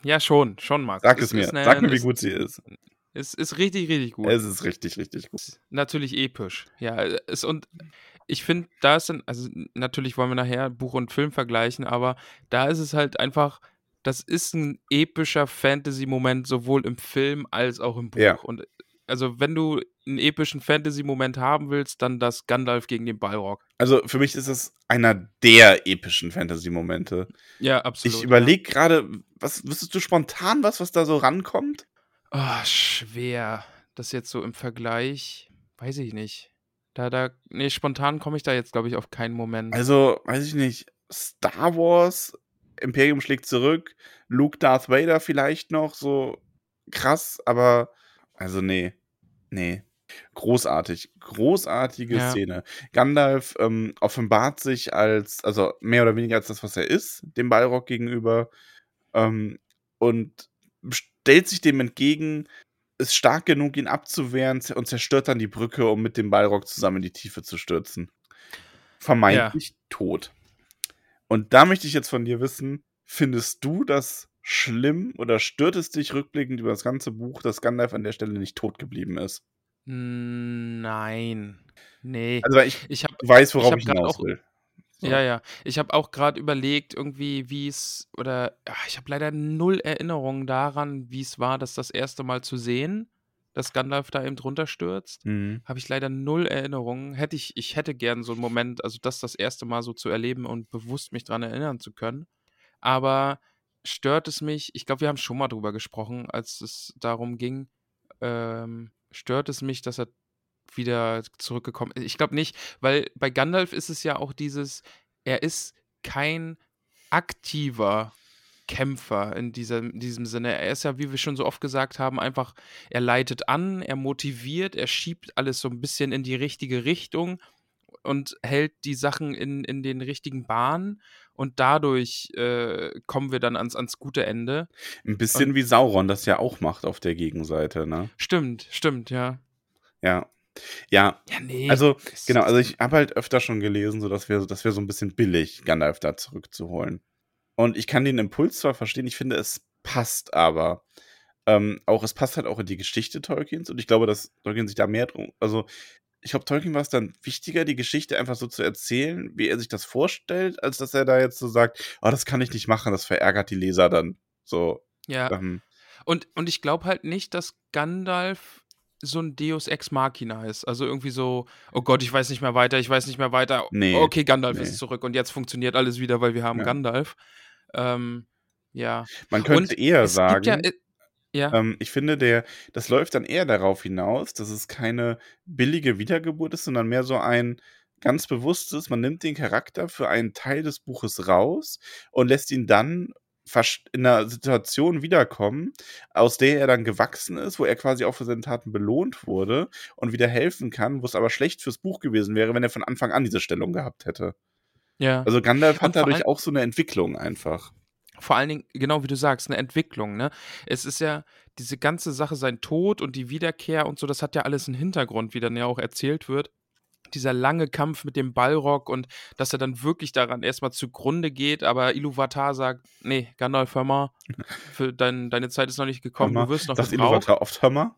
Ja, schon, schon, Marc. Sag es mir. ist eine- Sag mir, wie gut sie ist. Es ist richtig, richtig gut. Es ist richtig, richtig gut. natürlich episch. Ja, es und ich finde, da ist dann, also natürlich wollen wir nachher Buch und Film vergleichen, aber da ist es halt einfach, das ist ein epischer Fantasy-Moment, sowohl im Film als auch im Buch. Ja. Und also, wenn du einen epischen Fantasy-Moment haben willst, dann das Gandalf gegen den Balrog. Also für mich ist es einer der epischen Fantasy-Momente. Ja, absolut. Ich überlege gerade, was wüsstest du spontan was, was da so rankommt? Ah, schwer. Das jetzt so im Vergleich, weiß ich nicht. Da, da, nee, spontan komme ich da jetzt, glaube ich, auf keinen Moment. Also, weiß ich nicht, Star Wars, Imperium schlägt zurück, Luke Darth Vader vielleicht noch, so krass, aber also nee, nee. Großartig, großartige Ja. Szene. Gandalf ähm, offenbart sich als, also mehr oder weniger als das, was er ist, dem Balrog gegenüber ähm, und stellt sich dem entgegen, ist stark genug, ihn abzuwehren und zerstört dann die Brücke, um mit dem Balrog zusammen in die Tiefe zu stürzen. Vermeintlich tot. Und da möchte ich jetzt von dir wissen, findest du das schlimm oder stört es dich rückblickend über das ganze Buch, dass Gandalf an der Stelle nicht tot geblieben ist? Nein. Nee. Also ich ich habe weiß, worauf hab ich, grad hinaus auch- will. So. Ja, ja. Ich habe auch gerade überlegt, irgendwie, wie es, oder ach, ich habe leider null Erinnerungen daran, wie es war, das das erste Mal zu sehen, dass Gandalf da eben drunter stürzt. Mhm. Habe ich leider null Erinnerungen. Hätte ich, ich hätte gern so einen Moment, also das das erste Mal so zu erleben und bewusst mich dran erinnern zu können. Aber stört es mich, ich glaube, wir haben schon mal drüber gesprochen, als es darum ging, ähm, stört es mich, dass er wieder zurückgekommen ist. Ich glaube nicht, weil bei Gandalf ist es ja auch dieses, er ist kein aktiver Kämpfer in diesem, diesem Sinne. Er ist ja, wie wir schon so oft gesagt haben, einfach, er leitet an, er motiviert, er schiebt alles so ein bisschen in die richtige Richtung und hält die Sachen in, in den richtigen Bahnen und dadurch äh, kommen wir dann ans, ans gute Ende. Ein bisschen wie Sauron das ja auch macht auf der Gegenseite, ne? Stimmt, stimmt, ja. Ja. Ja, Ja, nee. also genau, also ich habe halt öfter schon gelesen, so dass wir, dass wir so ein bisschen billig Gandalf da zurückzuholen. Und ich kann den Impuls zwar verstehen, ich finde, es passt aber. Ähm, auch es passt halt auch in die Geschichte Tolkiens und ich glaube, dass Tolkien sich da mehr drum. Also, ich glaube, Tolkien war es dann wichtiger, die Geschichte einfach so zu erzählen, wie er sich das vorstellt, als dass er da jetzt so sagt, oh, das kann ich nicht machen, das verärgert die Leser dann. So, ja. ähm, Und, und ich glaube halt nicht, dass Gandalf so ein Deus Ex Machina ist. Also irgendwie so, oh Gott, ich weiß nicht mehr weiter, ich weiß nicht mehr weiter. Nee, okay, Gandalf nee. ist zurück und jetzt funktioniert alles wieder, weil wir haben Ja. Gandalf. Ähm, ja. man könnte Und eher sagen. Ja, ja, Ähm, ich finde, der, das läuft dann eher darauf hinaus, dass es keine billige Wiedergeburt ist, sondern mehr so ein ganz bewusstes, man nimmt den Charakter für einen Teil des Buches raus und lässt ihn dann in einer Situation wiederkommen, aus der er dann gewachsen ist, wo er quasi auch für seine Taten belohnt wurde und wieder helfen kann, wo es aber schlecht fürs Buch gewesen wäre, wenn er von Anfang an diese Stellung gehabt hätte. ja. Also Gandalf hat dadurch auch so eine Entwicklung einfach. Vor allen Dingen, genau wie du sagst, eine Entwicklung, ne? Es ist ja diese ganze Sache, sein Tod und die Wiederkehr und so, das hat ja alles einen Hintergrund, wie dann ja auch erzählt wird. Dieser lange Kampf mit dem Balrog und dass er dann wirklich daran erstmal zugrunde geht, aber Iluvatar sagt, nee, Gandalf, hör mal, für dein, deine Zeit ist noch nicht gekommen, du wirst noch gebraucht. Iluvatar oft Hammer?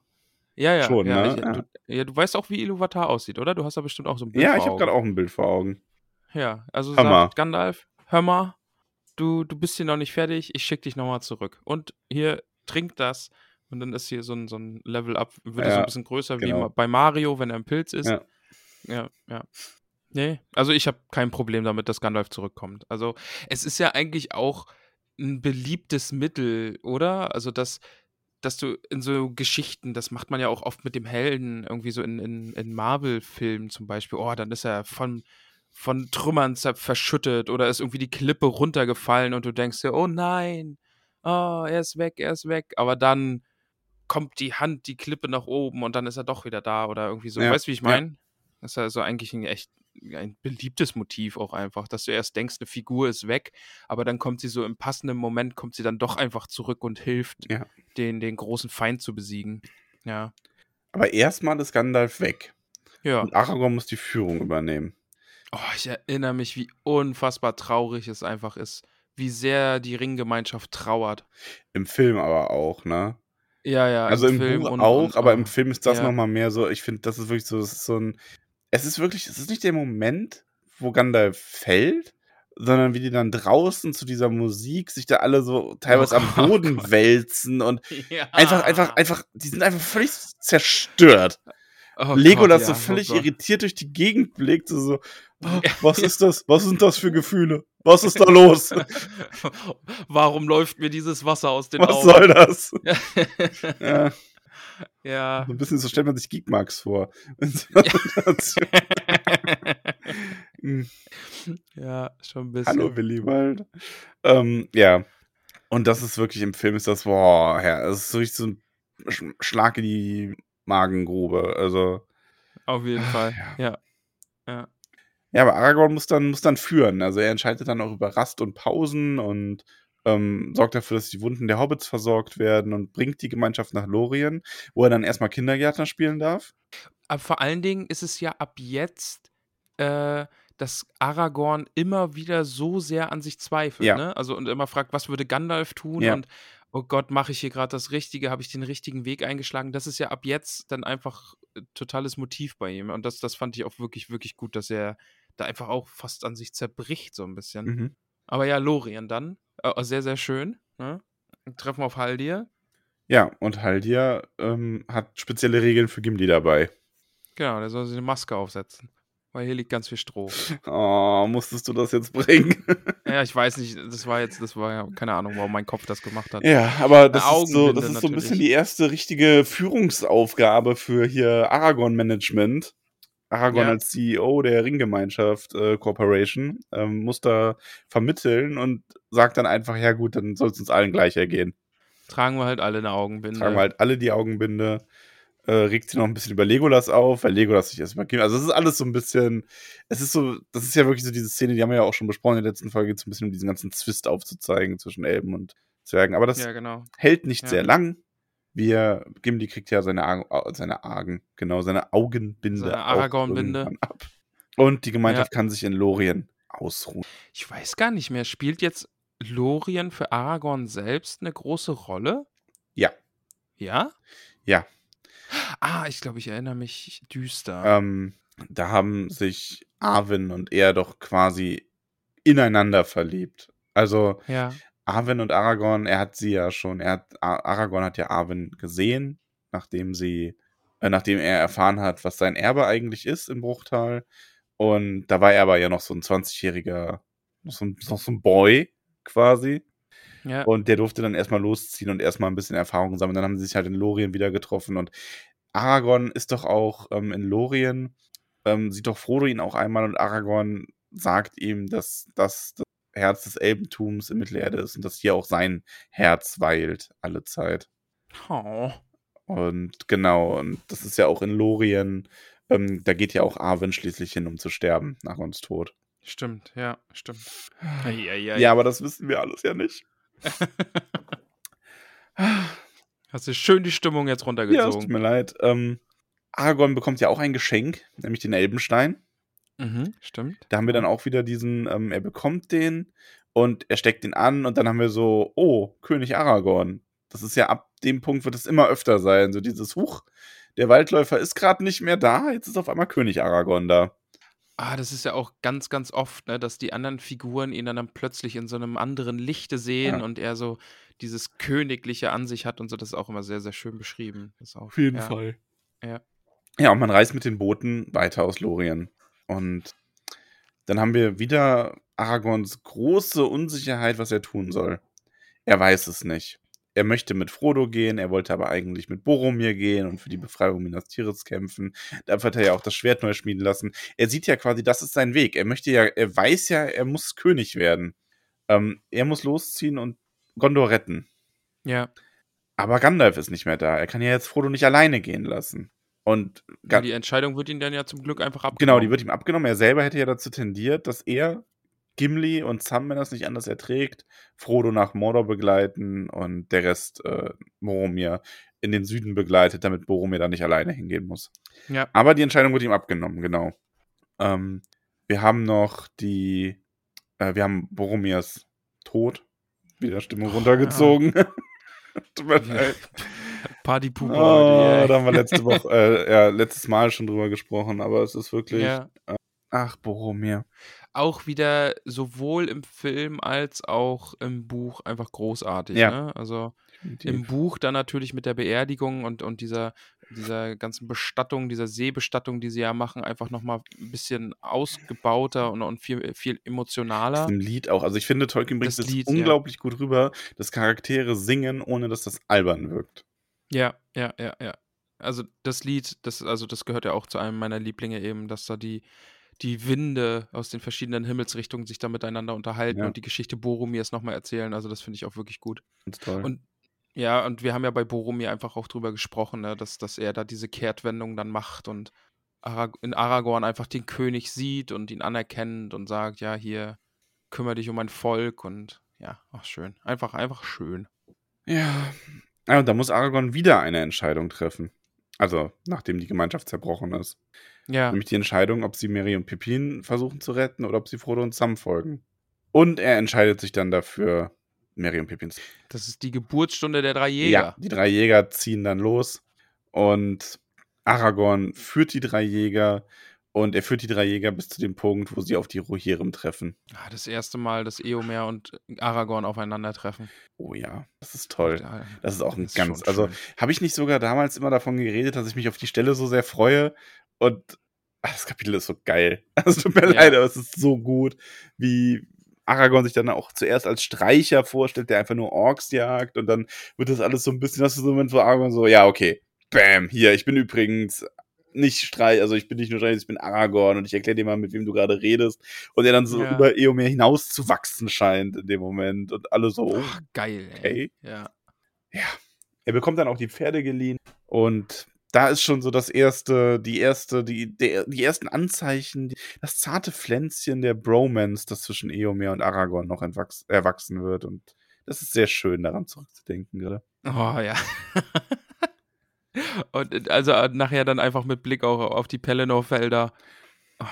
Ja, ja, schon, ja, ne? ich, Ja. Du, ja, du weißt auch, wie Iluvatar aussieht, oder? Du hast da bestimmt auch so ein Bild Ja, vor ich habe gerade auch ein Bild vor Augen. Ja, also Hör mal. sagt Gandalf, hör mal, du, du bist hier noch nicht fertig, ich schick dich nochmal zurück. Und hier, trink das. Und dann ist hier so ein, so ein Level-Up, wird er so Ja, ein bisschen größer wie genau. ma- bei Mario, wenn er im Pilz ist. Ja. Ja, ja. Nee, also ich habe kein Problem damit, dass Gandalf zurückkommt. Also es ist ja eigentlich auch ein beliebtes Mittel, oder? Also dass, dass du in so Geschichten, das macht man ja auch oft mit dem Helden, irgendwie so in, in, in Marvel-Filmen zum Beispiel, oh, dann ist er von, von Trümmern verschüttet oder ist irgendwie die Klippe runtergefallen und du denkst dir, oh nein, oh, er ist weg, er ist weg. Aber dann kommt die Hand, die Klippe nach oben und dann ist er doch wieder da oder irgendwie so. Ja, Weißt du, wie ich ja. meine? Das ist also eigentlich ein echt ein beliebtes Motiv auch einfach, dass du erst denkst, eine Figur ist weg, aber dann kommt sie so im passenden Moment, kommt sie dann doch einfach zurück und hilft, Ja. den, den großen Feind zu besiegen. Ja. Aber erstmal ist Gandalf weg. Ja. Und Aragorn muss die Führung übernehmen. Oh, ich erinnere mich, wie unfassbar traurig es einfach ist. Wie sehr die Ringgemeinschaft trauert. Im Film aber auch, ne? Ja, ja. Also im, Film Buch und, auch, und, aber oh, im Film ist das ja. nochmal mehr so, ich finde, das ist wirklich so, ist so ein, es ist wirklich, es ist nicht der Moment, wo Gandalf fällt, sondern wie die dann draußen zu dieser Musik sich da alle so teilweise am Oh Boden Gott. wälzen und Ja. einfach, einfach, einfach, die sind einfach völlig zerstört. Oh Legolas Gott, so ja, völlig oh irritiert durch die Gegend blickt, so, oh, was ist das? Was sind das für Gefühle? Was ist da los? Warum läuft mir dieses Wasser aus den Was Augen? soll das? Ja, ja. so ein bisschen so stellt man sich Geekmarks vor. Ja, schon ein bisschen. Hallo Willibald. Ähm, ja. Und das ist wirklich im Film ist das, boah, ja, das ist so richtig so ein Sch Schlag in die Magengrube. Also, Auf jeden Fall. ja. Ja. Ja. ja, aber Aragorn muss dann, muss dann führen. Also er entscheidet dann auch über Rast und Pausen und ähm, sorgt dafür, dass die Wunden der Hobbits versorgt werden und bringt die Gemeinschaft nach Lorien, wo er dann erstmal Kindergärtner spielen darf. Aber vor allen Dingen ist es ja ab jetzt, äh, dass Aragorn immer wieder so sehr an sich zweifelt, Ja. ne? Also und immer fragt, was würde Gandalf tun Ja. und oh Gott, mache ich hier gerade das Richtige, habe ich den richtigen Weg eingeschlagen? Das ist ja ab jetzt dann einfach äh, totales Motiv bei ihm und das, das fand ich auch wirklich, wirklich gut, dass er da einfach auch fast an sich zerbricht so ein bisschen. Mhm. Aber ja, Lorien dann, äh, sehr, sehr schön, ne? Treffen auf Haldir. Ja, und Haldir ähm, hat spezielle Regeln für Gimli dabei. Genau, der soll sich eine Maske aufsetzen. Weil hier liegt ganz viel Stroh. Oh, musstest du das jetzt bringen? Ja, ich weiß nicht, das war jetzt, das war ja, keine Ahnung, warum mein Kopf das gemacht hat. Ja, aber das Eine ist so, das ist so ein bisschen die erste richtige Führungsaufgabe für hier Aragorn Management. Aragorn Ja. als CEO der Ringgemeinschaft äh, Corporation ähm, muss da vermitteln und sagt dann einfach, ja gut, dann soll es uns allen gleich ergehen. Tragen wir halt alle eine Augenbinde. Tragen wir halt alle die Augenbinde, äh, regt sich noch ein bisschen über Legolas auf, weil Legolas sich erstmal gibt. Also es ist alles so ein bisschen, es ist so, das ist ja wirklich so diese Szene, die haben wir ja auch schon besprochen in der letzten Folge, so ein bisschen um diesen ganzen Zwist aufzuzeigen zwischen Elben und Zwergen. Aber das ja, genau. hält nicht Ja. sehr lang. Wir, Gimli kriegt ja seine, Argen, seine Argen, genau, seine Augenbinde. Seine Aragorn-Binde. Ab. Und die Gemeinschaft kann sich in Lorien ausruhen. Ich weiß gar nicht mehr, spielt jetzt Lorien für Aragorn selbst eine große Rolle? Ja. Ja? Ja. Ah, ich glaube, ich erinnere mich düster. Ähm, da haben sich Arwen und er doch quasi ineinander verliebt. Also ja. Arwen und Aragorn, er hat sie ja schon, er hat, Aragorn hat ja Arwen gesehen, nachdem sie, äh, nachdem er erfahren hat, was sein Erbe eigentlich ist im Bruchtal. Und da war er aber ja noch so ein 20-jähriger, noch so ein, noch so ein Boy quasi. Ja. Und der durfte dann erstmal losziehen und erstmal ein bisschen Erfahrung sammeln. Dann haben sie sich halt in Lorien wieder getroffen. Und Aragorn ist doch auch ähm, in Lorien, ähm, sieht doch Frodo ihn auch einmal und Aragorn sagt ihm, dass das das Herz des Elbentums in Mittelerde ist und dass hier auch sein Herz weilt alle Zeit. Oh. Und genau, und das ist ja auch in Lorien, ähm, da geht ja auch Arwen schließlich hin, um zu sterben nach uns Tod. Stimmt, ja, stimmt. Ei. Ja, aber das wissen wir alles ja nicht. Hast du schön die Stimmung jetzt Ja, es tut runtergezogen. mir leid. Ähm, Aragorn bekommt ja auch ein Geschenk, nämlich den Elbenstein. mhm, stimmt. Da haben wir dann auch wieder diesen, ähm, er bekommt den und er steckt ihn an und dann haben wir so, oh, König Aragorn. Das ist ja ab dem Punkt wird es immer öfter sein, so dieses Huch, der Waldläufer ist gerade nicht mehr da, jetzt ist auf einmal König Aragorn da. Ah, das ist ja auch ganz, ganz oft, ne, dass die anderen Figuren ihn dann, dann plötzlich in so einem anderen Lichte sehen Ja. und er so dieses Königliche an sich hat und so. Das ist auch immer sehr, sehr schön beschrieben. Das ist auch, ja. Fall. Ja. Ja, und man reist mit den Booten weiter aus Lorien. Und dann haben wir wieder Aragorns große Unsicherheit, was er tun soll. Er weiß es nicht. Er möchte mit Frodo gehen, er wollte aber eigentlich mit Boromir gehen und für die Befreiung Minas Tirith kämpfen. Dafür hat er ja auch das Schwert neu schmieden lassen. Er sieht ja quasi, das ist sein Weg. Er möchte ja, er weiß ja, er muss König werden. Ähm, er muss losziehen und Gondor retten. Ja, Aber Gandalf ist nicht mehr da. Er kann ja jetzt Frodo nicht alleine gehen lassen. Und ja, die Entscheidung wird ihm dann ja zum Glück einfach abgenommen. Genau, die wird ihm abgenommen. Er selber hätte ja dazu tendiert, dass er Gimli und Sam, wenn er es nicht anders erträgt, Frodo nach Mordor begleiten und der Rest äh, Boromir in den Süden begleitet, damit Boromir da nicht alleine hingehen muss. Ja. Aber die Entscheidung wird ihm abgenommen, genau. Ähm, Wir haben noch die, äh, wir haben Boromirs Tod, wieder Stimmung runtergezogen. Tut mir leid. Partypuppe Oh, heute, da haben wir letzte Woche, äh, ja, letztes Mal schon drüber gesprochen, aber es ist wirklich, Ja. ach, Boromir. Auch wieder sowohl im Film als auch im Buch einfach großartig, Ja. ne? Also im Definitiv. Buch dann natürlich mit der Beerdigung und, und dieser, dieser ganzen Bestattung, dieser Seebestattung, die sie ja machen, einfach nochmal ein bisschen ausgebauter und, und viel, viel Das emotionaler. im Lied auch. Also ich finde, Tolkien bringt Das es Lied, ja. unglaublich gut rüber, dass Charaktere singen, ohne dass das albern wirkt. Ja, ja, ja, ja. Also das Lied, das, also das gehört ja auch zu einem meiner Lieblinge eben, dass da die, die Winde aus den verschiedenen Himmelsrichtungen sich da miteinander unterhalten Ja. und die Geschichte Boromirs nochmal erzählen. Also das finde ich auch wirklich gut. Ganz toll. Und ja, und wir haben ja bei Boromir einfach auch drüber gesprochen, ne, dass, dass er da diese Kehrtwendung dann macht und Arag in Aragorn einfach den König sieht und ihn anerkennt und sagt, ja, hier, kümmere dich um mein Volk und ja, ach schön. Einfach, einfach schön. ja. Und da muss Aragorn wieder eine Entscheidung treffen. Also, nachdem die Gemeinschaft zerbrochen ist. Ja, Nämlich die Entscheidung, ob sie Merry und Pippin versuchen zu retten oder ob sie Frodo und Sam folgen. Und er entscheidet sich dann dafür, Merry und Pippin zu das ist die Geburtsstunde der drei Jäger. Ja, die drei Jäger ziehen dann los und Aragorn führt die drei Jäger und er führt die drei Jäger bis zu dem Punkt, wo sie auf die Rohirrim treffen. Ah, Das erste Mal, dass Eomer und Aragorn aufeinandertreffen. Oh ja, das ist toll. Das ist auch ein ist ganz, also habe ich nicht sogar damals immer davon geredet, dass ich mich auf die Stelle so sehr freue und ach, das Kapitel ist so geil. Also tut mir Ja. leid, aber es ist so gut, wie Aragorn sich dann auch zuerst als Streicher vorstellt, der einfach nur Orks jagt und dann wird das alles so ein bisschen, das ist so ein Moment, wo Aragorn so, ja, okay, bam, hier, ich bin übrigens nicht Streich, also ich bin nicht nur Streich, ich bin Aragorn und ich erkläre dir mal, mit wem du gerade redest und er dann so Ja. über Eomer hinaus zu wachsen scheint in dem Moment und alle so, Ach, geil, ey. okay. Ja. Ja. Er bekommt dann auch die Pferde geliehen und da ist schon so das erste, die erste, die, der, die ersten Anzeichen, das zarte Pflänzchen der Bromance, das zwischen Eomer und Aragorn noch entwachs, erwachsen wird und das ist sehr schön, daran zurückzudenken gerade. Oh ja. Und äh, also äh, nachher dann einfach mit Blick auch auf die Pelennor-Felder. Oh,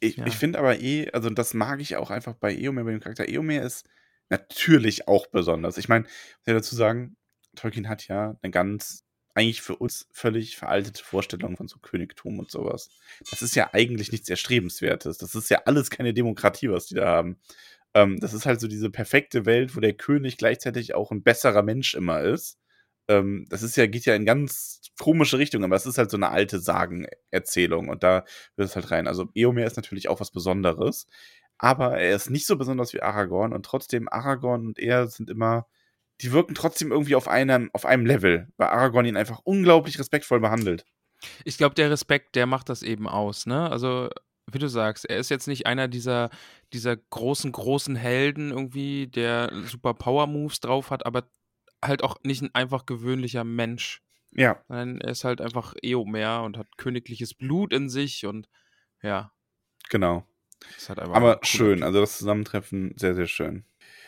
Ich, Ja. ich finde aber eh, also das mag ich auch einfach bei Eomer, bei dem Charakter. Eomer ist natürlich auch besonders. Ich meine, ich will dazu sagen, Tolkien hat ja eine ganz, eigentlich für uns völlig veraltete Vorstellung von so Königtum und sowas. Das ist ja eigentlich nichts Erstrebenswertes. Das ist ja alles keine Demokratie, was die da haben. Ähm, das ist halt so diese perfekte Welt, wo der König gleichzeitig auch ein besserer Mensch immer ist. Ähm, das ist ja, geht ja in ganz komische Richtungen, aber es ist halt so eine alte Sagenerzählung und da wird es halt rein. Also Eomer ist natürlich auch was Besonderes, aber er ist nicht so besonders wie Aragorn und trotzdem Aragorn und er sind immer, die wirken trotzdem irgendwie auf einem, auf einem Level, weil Aragorn ihn einfach unglaublich respektvoll behandelt. Ich glaube, der Respekt, der macht das eben aus, ne? Also, wie du sagst, er ist jetzt nicht einer dieser, dieser großen, großen Helden irgendwie, der super Power-Moves drauf hat, aber halt auch nicht ein einfach gewöhnlicher Mensch. Ja, Nein, er ist halt einfach Eomer und hat königliches Blut in sich und ja, genau. halt Aber schön, also das Zusammentreffen sehr, sehr schön.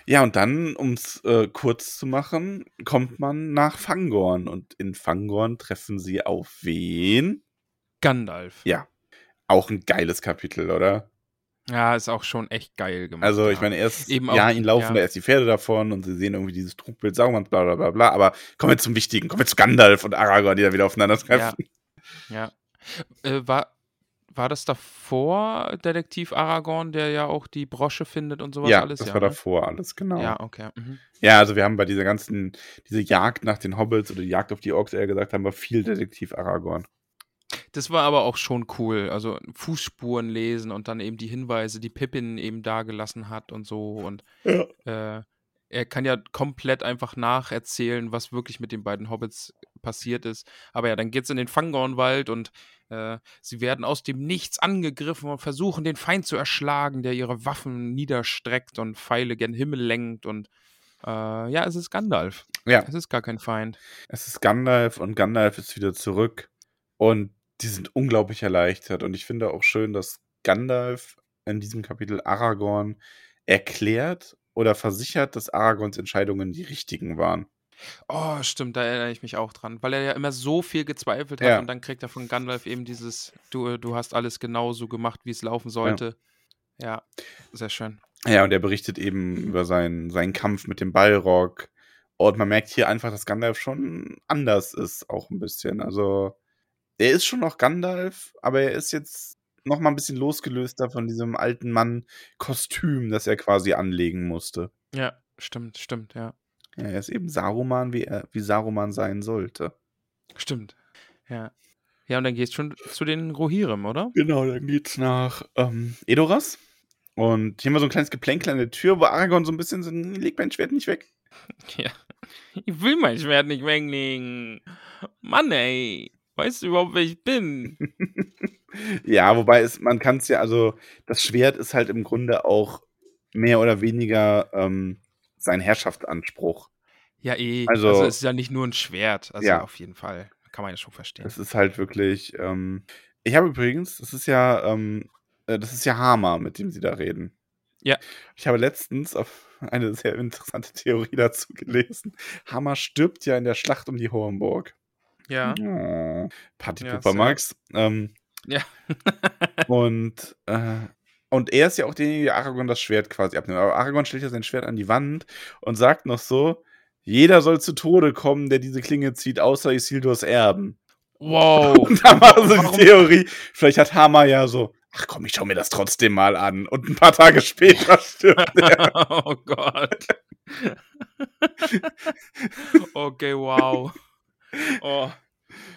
Ja, und dann, um es äh, kurz zu machen, kommt man nach Fangorn und in Fangorn treffen sie auf wen? Gandalf. Ja, auch ein geiles Kapitel, oder? Ja, ist auch schon echt geil gemacht. Also, ich ja. meine, erst, Eben ja, auch, ihnen laufen ja. da erst die Pferde davon und sie sehen irgendwie dieses Trugbild Saurons, bla, bla, bla, bla. Aber kommen wir zum Wichtigen. Kommen wir zu Gandalf und Aragorn, die da wieder aufeinandertreffen. Ja. Äh, war, war das davor Detektiv Aragorn, der ja auch die Brosche findet und sowas Ja, alles? das ja, war ne? davor alles, genau. Ja, okay. Mhm. Ja, also wir haben bei dieser ganzen, diese Jagd nach den Hobbits oder die Jagd auf die Orks, eher gesagt, haben wir viel Detektiv Aragorn. Das war aber auch schon cool. Also Fußspuren lesen und dann eben die Hinweise, die Pippin eben dagelassen hat und so. Und Ja. äh, er kann ja komplett einfach nacherzählen, was wirklich mit den beiden Hobbits passiert ist. Aber ja, dann geht's in den Fangornwald und äh, sie werden aus dem Nichts angegriffen und versuchen, den Feind zu erschlagen, der ihre Waffen niederstreckt und Pfeile gen Himmel lenkt. Und äh, ja, es ist Gandalf. Ja, Es ist gar kein Feind. es ist Gandalf und Gandalf ist wieder zurück und die sind unglaublich erleichtert. Und ich finde auch schön, dass Gandalf in diesem Kapitel Aragorn erklärt oder versichert, dass Aragorns Entscheidungen die richtigen waren. Oh, stimmt, da erinnere ich mich auch dran, weil er ja immer so viel gezweifelt hat Ja. und dann kriegt er von Gandalf eben dieses, du, du hast alles genauso gemacht, wie es laufen sollte. Ja, sehr schön. Ja, und er berichtet eben über seinen, seinen Kampf mit dem Ballrock. Und man merkt hier einfach, dass Gandalf schon anders ist, auch ein bisschen. Also, er ist schon noch Gandalf, aber er ist jetzt noch mal ein bisschen losgelöster von diesem alten Mann-Kostüm, das er quasi anlegen musste. Ja, stimmt, stimmt, ja. Ja, er ist eben Saruman, wie, er, wie Saruman sein sollte. Stimmt. Ja. Ja, und dann geht's schon zu den Rohirrim, oder? Genau, dann geht's nach ähm, Edoras. Und hier haben wir so ein kleines Geplänkel an der Tür, wo Aragorn so ein bisschen so, leg mein Schwert nicht weg. Ja. Ich will mein Schwert nicht weglegen. Mann, ey. Weißt du überhaupt, wer ich bin? ja, wobei es, man kann es ja, also das Schwert ist halt im Grunde auch mehr oder weniger ähm, sein Herrschaftsanspruch. Ja, eh. Also- Also, es ist ja nicht nur ein Schwert. Also Ja. auf jeden Fall. Kann man ja schon verstehen. Es ist halt wirklich. Ähm, ich habe übrigens, das ist ja, ähm, äh, das ist ja Hammer, mit dem sie da reden. Ja. Ich habe letztens auf eine sehr interessante Theorie dazu gelesen. Hammer stirbt ja in der Schlacht um die Hohenburg. ja. Oh, Party Ja. Max. Ähm, Ja. und, äh, und er ist ja auch derjenige, der Aragorn das Schwert quasi abnimmt. Aber Aragorn stellt ja sein Schwert an die Wand und sagt noch so: Jeder soll zu Tode kommen, der diese Klinge zieht, außer Isildurs Erben. Wow. Und da war so Warum- die Theorie, vielleicht hat Hammer ja so, ach komm, ich schau mir das trotzdem mal an. Und ein paar Tage später stirbt er. oh Gott. okay, wow. Oh.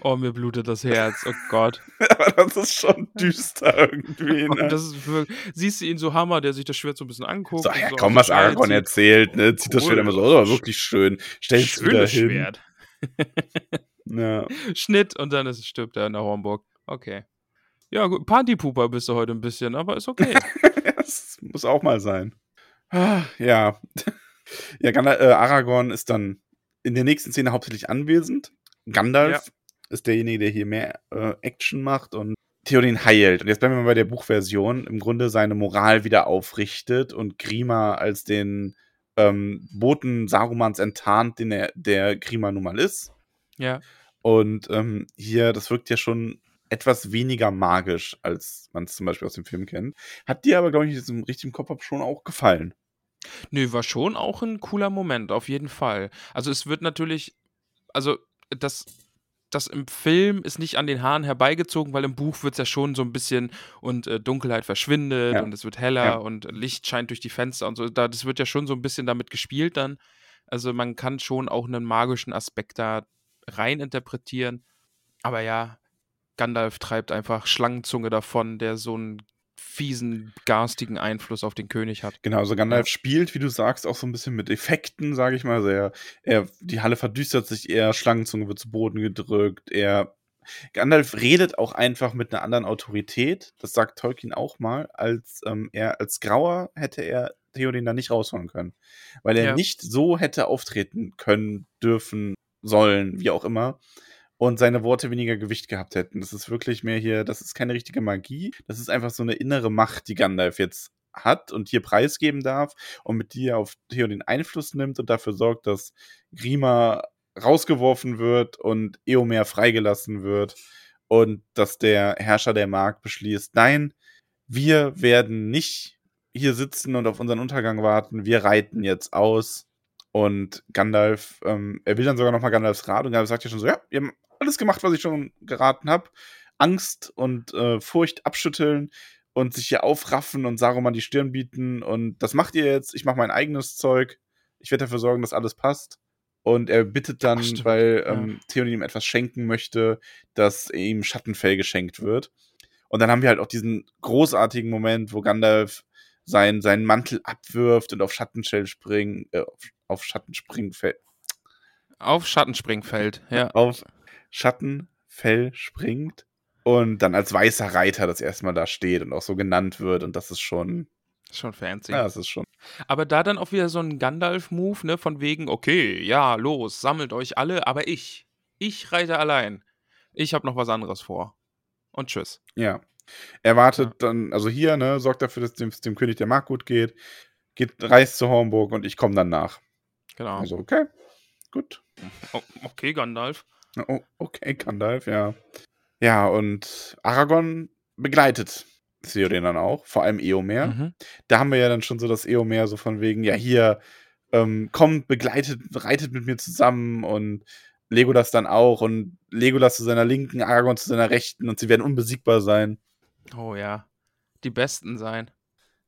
Oh, mir blutet das Herz. Oh Gott. Aber das ist schon düster irgendwie. Ne? das wirklich, siehst du ihn so Hammer, der sich das Schwert so ein bisschen anguckt. So, ja, so komm, auf was Aragorn erzählt, ne? Zieht das Cool. Schwert immer so, oh, wirklich schön. Stellt es wieder Schönes hin. Schwert. Ja. Schnitt und dann ist, stirbt er in der Hornburg. Okay. Ja, gut. Partypooper bist du heute ein bisschen, aber ist okay. das muss auch mal sein. Ja. Ja, Gandalf, äh, Aragorn ist dann in der nächsten Szene hauptsächlich anwesend. Gandalf ist derjenige, der hier mehr äh, Action macht und Theoden heilt. Und jetzt bleiben wir mal bei der Buchversion. Im Grunde seine Moral wieder aufrichtet und Grima als den ähm, Boten Sarumans enttarnt, den er, der Grima nun mal ist. ja. Und ähm, hier, das wirkt ja schon etwas weniger magisch, als man es zum Beispiel aus dem Film kennt. Hat dir aber, glaube ich, jetzt im richtigen Kopf schon auch gefallen. Nö, war schon auch ein cooler Moment, auf jeden Fall. Also es wird natürlich, also das, das im Film ist nicht an den Haaren herbeigezogen, weil im Buch wird es ja schon so ein bisschen und äh, Dunkelheit verschwindet Ja. und es wird heller Ja. und Licht scheint durch die Fenster und so. Da, das wird ja schon so ein bisschen damit gespielt dann. Also man kann schon auch einen magischen Aspekt da rein interpretieren. Aber ja, Gandalf treibt einfach Schlangenzunge davon, der so einen fiesen, garstigen Einfluss auf den König hat. Genau, also Gandalf spielt, wie du sagst, auch so ein bisschen mit Effekten, sage ich mal. Also er, er, die Halle verdüstert sich eher, Schlangenzunge wird zu Boden gedrückt, er. Gandalf redet auch einfach mit einer anderen Autorität, das sagt Tolkien auch mal, als ähm, er als Grauer hätte er Theoden da nicht rausholen können. Weil er Ja. nicht so hätte auftreten können, dürfen, sollen, wie auch immer. Und seine Worte weniger Gewicht gehabt hätten. Das ist wirklich mehr hier, das ist keine richtige Magie. Das ist einfach so eine innere Macht, die Gandalf jetzt hat und hier preisgeben darf und mit die er auf Theoden Einfluss nimmt und dafür sorgt, dass Grima rausgeworfen wird und Eomer freigelassen wird und dass der Herrscher der Mark beschließt, nein, wir werden nicht hier sitzen und auf unseren Untergang warten, wir reiten jetzt aus und Gandalf, ähm, er will dann sogar nochmal Gandalfs Rat und Gandalf sagt ja schon so, ja, alles gemacht, was ich schon geraten habe, Angst und äh, Furcht abschütteln und sich hier aufraffen und Saruman die Stirn bieten und das macht ihr jetzt, ich mache mein eigenes Zeug, ich werde dafür sorgen, dass alles passt. Und er bittet dann, Ach, weil ja. ähm, Theoden ihm etwas schenken möchte, dass ihm Schattenfell geschenkt wird. Und dann haben wir halt auch diesen großartigen Moment, wo Gandalf sein, seinen Mantel abwirft und auf Schattenfell springt, äh, auf, auf Schattenspringfell, Auf Schattenspringfeld, ja. auf Schattenfell springt und dann als weißer Reiter das erste Mal da steht und auch so genannt wird. Und das ist schon, Schon fancy. ja, das ist schon. Aber da dann auch wieder so ein Gandalf-Move, ne, von wegen, okay, ja, los, sammelt euch alle, aber ich, ich reite allein. Ich habe noch was anderes vor. Und tschüss. Ja. Er wartet dann, also hier, ne, sorgt dafür, dass dem, dem König der Mark gut geht, geht, reist zu Hornburg und ich komme dann nach. Genau. Also, okay, gut. Okay, Gandalf. Oh, okay, Gandalf, ja. Ja, und Aragorn begleitet Theoden dann auch, vor allem Eomer. Mhm. Da haben wir ja dann schon so das Eomer so von wegen, ja, hier, ähm, kommt, begleitet, reitet mit mir zusammen und Legolas dann auch und Legolas zu seiner Linken, Aragorn zu seiner Rechten und sie werden unbesiegbar sein. Oh ja. Die Besten sein.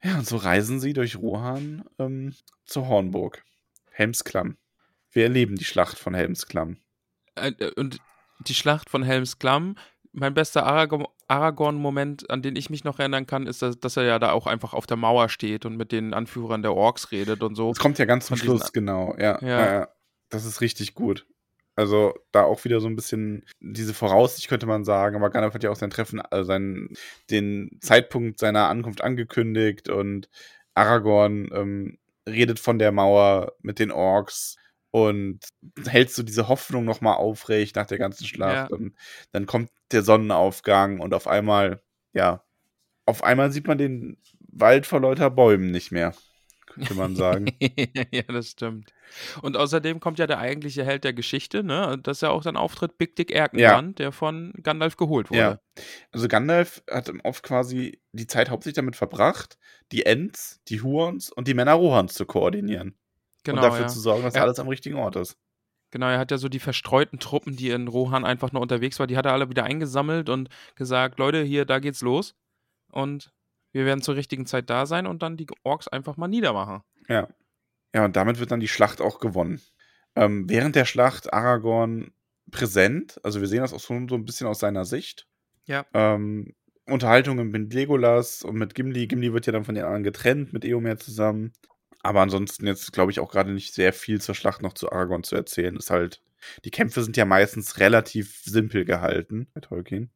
Ja, und so reisen sie durch Rohan ähm, zur Hornburg. Helmsklamm. Wir erleben die Schlacht von Helmsklamm. Äh, äh, und die Schlacht von Helms Klamm, mein bester Aragorn- Aragorn-Moment, an den ich mich noch erinnern kann, ist, dass, dass er ja da auch einfach auf der Mauer steht und mit den Anführern der Orks redet und so. Es kommt ja ganz zum diesen- Schluss, genau. Ja, Ja. ja. ja. Das ist richtig gut. Also da auch wieder so ein bisschen diese Voraussicht könnte man sagen, aber Gandalf hat ja auch sein Treffen, also seinen, den Zeitpunkt seiner Ankunft angekündigt und Aragorn ähm, redet von der Mauer mit den Orks und hält so diese Hoffnung nochmal aufrecht nach der ganzen Schlacht Ja. und dann kommt der Sonnenaufgang und auf einmal, ja, auf einmal sieht man den Wald vor lauter Bäumen nicht mehr, könnte man sagen. ja, das stimmt. Und außerdem kommt ja der eigentliche Held der Geschichte, ne? Und Das ist ja auch dann Auftritt Big Dick Erkenbrand, der von Gandalf geholt wurde. Ja. Also Gandalf hat oft quasi die Zeit hauptsächlich damit verbracht, die Ents, die Huons und die Männer Rohans zu koordinieren. Genau, und dafür ja. zu sorgen, dass Ja. alles am richtigen Ort ist. Genau, er hat ja so die verstreuten Truppen, die in Rohan einfach nur unterwegs waren, die hat er alle wieder eingesammelt und gesagt, Leute, hier, da geht's los. Und wir werden zur richtigen Zeit da sein und dann die Orks einfach mal niedermachen. Ja. Ja, und damit wird dann die Schlacht auch gewonnen. Ähm, während der Schlacht Aragorn präsent, also wir sehen das auch so, so ein bisschen aus seiner Sicht. Ja. Ähm, Unterhaltungen mit Legolas und mit Gimli. Gimli wird ja dann von den anderen getrennt mit Eomer zusammen. Aber ansonsten jetzt, glaube ich, auch gerade nicht sehr viel zur Schlacht noch zu Aragorn zu erzählen. Ist halt, die Kämpfe sind ja meistens relativ simpel gehalten bei Tolkien.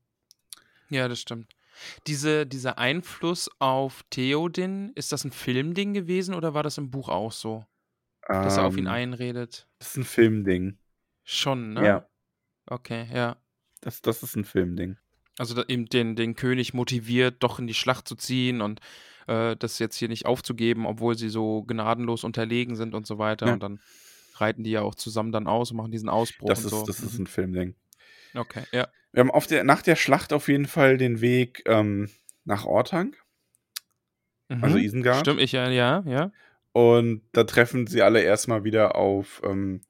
Ja, das stimmt. Diese, dieser Einfluss auf Theoden, ist das ein Filmding gewesen oder war das im Buch auch so? Dass er auf ihn Ähm, einredet? Das ist ein Filmding. Schon, ne? Ja, Okay, ja. das, das ist ein Filmding. Also eben den, den König motiviert, doch in die Schlacht zu ziehen und äh, das jetzt hier nicht aufzugeben, obwohl sie so gnadenlos unterlegen sind und so weiter. Ja. Und dann reiten die ja auch zusammen dann aus und machen diesen Ausbruch Das und ist, so. das ist Mhm. ein Filmding. Okay, ja. Wir haben auf der, nach der Schlacht auf jeden Fall den Weg ähm, nach also Mhm. Isengard. Stimmt, ich ja, ja, ja. Und da treffen sie alle erstmal wieder auf ähm,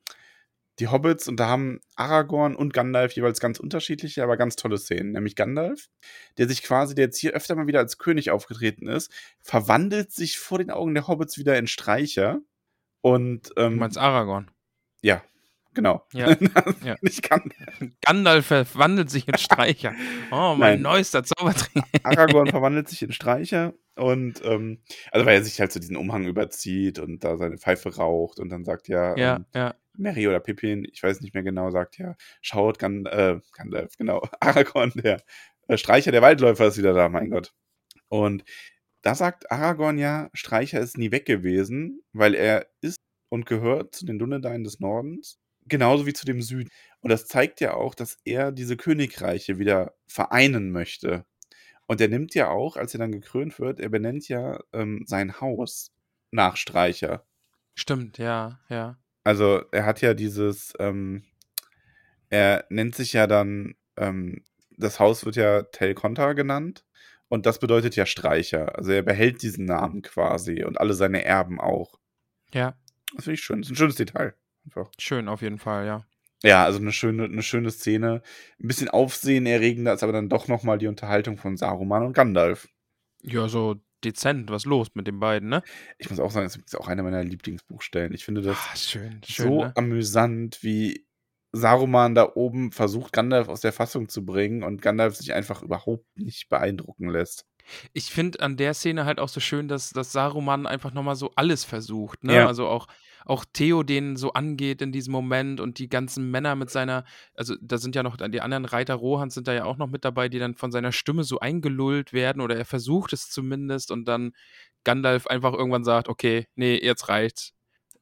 die Hobbits und da haben Aragorn und Gandalf jeweils ganz unterschiedliche, aber ganz tolle Szenen. Nämlich Gandalf, der sich quasi, der jetzt hier öfter mal wieder als König aufgetreten ist, verwandelt sich vor den Augen der Hobbits wieder in Streicher. Und Du ähm, meinst Aragorn. ja, genau. Ja, ja. Gandalf. Gandalf verwandelt sich in Streicher. Oh, mein Nein. neuester Zaubertrick. Aragorn verwandelt sich in Streicher und ähm, also weil er sich halt so diesen Umhang überzieht und da seine Pfeife raucht und dann sagt ja, Ja, ähm, ja. Mary oder Pippin, ich weiß nicht mehr genau, sagt ja, schaut, Gan äh, Gandalf, genau, Aragorn, der äh, Streicher, der Waldläufer ist wieder da, mein Gott. Und da sagt Aragorn ja, Streicher ist nie weg gewesen, weil er ist und gehört zu den Dunedain des Nordens, genauso wie zu dem Süden. Und das zeigt ja auch, dass er diese Königreiche wieder vereinen möchte. Und er nimmt ja auch, als er dann gekrönt wird, er benennt ja ähm, sein Haus nach Streicher. Stimmt, ja, ja. Also er hat ja dieses, ähm, er nennt sich ja dann, ähm, das Haus wird ja Tel Conta genannt und das bedeutet ja Streicher. Also er behält diesen Namen quasi und alle seine Erben auch. Ja, Das finde ich schön. Das ist ein schönes Detail. Einfach. schön auf jeden Fall, ja. Ja, also eine schöne, eine schöne Szene. Ein bisschen aufsehenerregender ist aber dann doch nochmal die Unterhaltung von Saruman und Gandalf. Ja, so dezent, was los mit den beiden, ne? Ich muss auch sagen, das ist auch eine meiner Lieblingsbuchstellen. Ich finde das Ah, schön, schön. so ne? amüsant, wie Saruman da oben versucht, Gandalf aus der Fassung zu bringen und Gandalf sich einfach überhaupt nicht beeindrucken lässt. Ich finde an der Szene halt auch so schön, dass, dass Saruman einfach nochmal so alles versucht, ne? Ja. Also auch, auch Theo den so angeht in diesem Moment und die ganzen Männer mit seiner, also da sind ja noch die anderen Reiter Rohans sind da ja auch noch mit dabei, die dann von seiner Stimme so eingelullt werden oder er versucht es zumindest und dann Gandalf einfach irgendwann sagt, okay, nee, jetzt reicht's.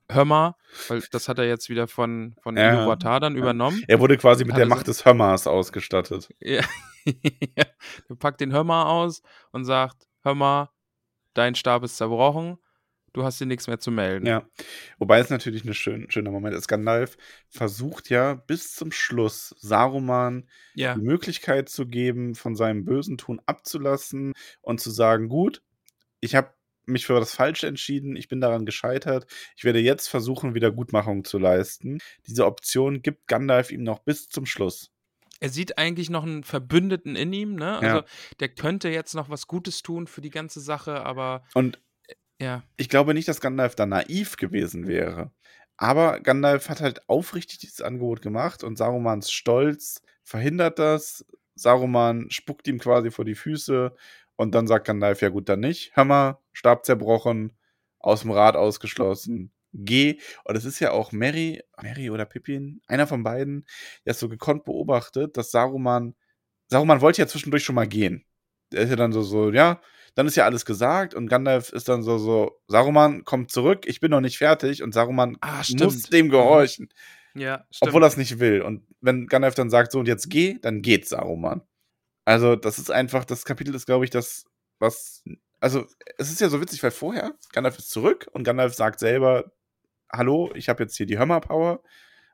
Hör mal, weil das hat er jetzt wieder von, von Ja. Iluvatar dann übernommen. Er wurde quasi mit Hat der er so- Macht des Hömmers ausgestattet. Ja. er packt den Hör mal aus und sagt: Hör mal, dein Stab ist zerbrochen. Du hast dir nichts mehr zu melden. Ja. Wobei es natürlich ein schön, schöner Moment ist. Gandalf versucht ja bis zum Schluss Saruman Ja. die Möglichkeit zu geben, von seinem bösen Tun abzulassen und zu sagen, gut, ich habe mich für das Falsche entschieden, ich bin daran gescheitert, ich werde jetzt versuchen, Wiedergutmachung zu leisten. Diese Option gibt Gandalf ihm noch bis zum Schluss. Er sieht eigentlich noch einen Verbündeten in ihm, ne? Ja. Also der könnte jetzt noch was Gutes tun für die ganze Sache, aber Und ja, ich glaube nicht, dass Gandalf da naiv gewesen wäre. Aber Gandalf hat halt aufrichtig dieses Angebot gemacht und Sarumans Stolz verhindert das. Saruman spuckt ihm quasi vor die Füße und dann sagt Gandalf, ja gut, dann nicht. Mal, Stab zerbrochen, aus dem Rat ausgeschlossen, geh. Und es ist ja auch Mary, Mary oder Pippin, einer von beiden, der es so gekonnt beobachtet, dass Saruman, Saruman wollte ja zwischendurch schon mal gehen. Der ist ja dann so, so, ja, dann ist ja alles gesagt und Gandalf ist dann so, so, Saruman, komm zurück, ich bin noch nicht fertig und Saruman Ah, muss stimmt. dem gehorchen, ja, stimmt. obwohl er es nicht will. Und wenn Gandalf dann sagt, so und jetzt geh, dann geht Saruman. Also, das ist einfach, das Kapitel ist, glaube ich, das, was, also, es ist ja so witzig, weil vorher, Gandalf ist zurück und Gandalf sagt selber, hallo, ich habe jetzt hier die Hörmer-Power.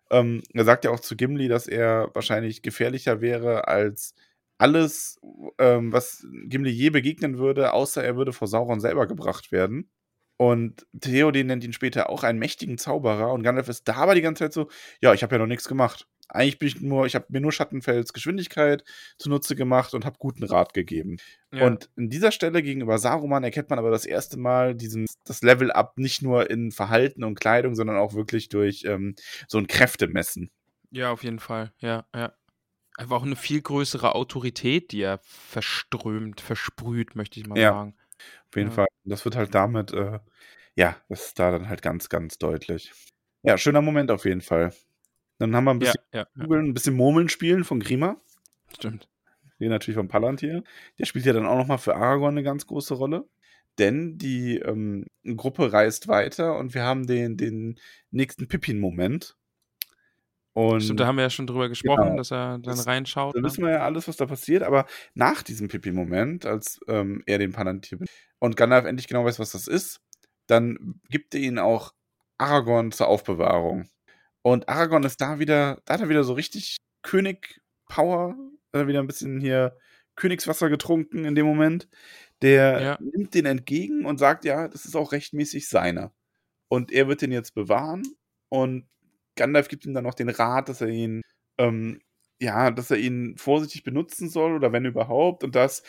Ähm, er sagt ja auch zu Gimli, dass er wahrscheinlich gefährlicher wäre als alles, ähm, was Gimli je begegnen würde, außer er würde vor Sauron selber gebracht werden. Und Theoden nennt ihn später auch einen mächtigen Zauberer und Gandalf ist da aber die ganze Zeit so, ja, ich habe ja noch nichts gemacht. Eigentlich bin ich nur, ich habe mir nur Schattenfelds Geschwindigkeit zunutze gemacht und habe guten Rat gegeben. ja. Und in dieser Stelle gegenüber Saruman erkennt man aber das erste Mal diesen, das Level up nicht nur in Verhalten und Kleidung, sondern auch wirklich durch ähm, so ein Kräftemessen. ja, auf jeden Fall. Ja, ja. Einfach auch eine viel größere Autorität, die er verströmt, versprüht, möchte ich mal Ja. sagen. Auf jeden Ja. Fall. Das wird halt damit, äh, ja, das ist da dann halt ganz, ganz deutlich. Ja, schöner Moment auf jeden Fall. Dann haben wir ein bisschen ja, Googeln, ein bisschen Murmeln spielen von Grima. stimmt. Hier natürlich von Palantir. Der spielt ja dann auch nochmal für Aragorn eine ganz große Rolle. Denn die ähm, Gruppe reist weiter und wir haben den, den nächsten Pippin-Moment. Und Stimmt, da haben wir ja schon drüber gesprochen, Genau. dass er dann Das- reinschaut. da Ne? wissen wir ja alles, was da passiert, aber nach diesem Pippin-Moment, als ähm, er den Palantir und Gandalf endlich genau weiß, was das ist, dann gibt er ihn auch Aragorn zur Aufbewahrung. Und Aragorn ist da wieder, da hat er wieder so richtig König-Power, hat er wieder ein bisschen hier Königswasser getrunken in dem Moment. Der Ja. nimmt den entgegen und sagt, ja, das ist auch rechtmäßig seiner. Und er wird den jetzt bewahren und Gandalf gibt ihm dann noch den Rat, dass er ihn, ähm, ja, dass er ihn vorsichtig benutzen soll oder wenn überhaupt. Und das,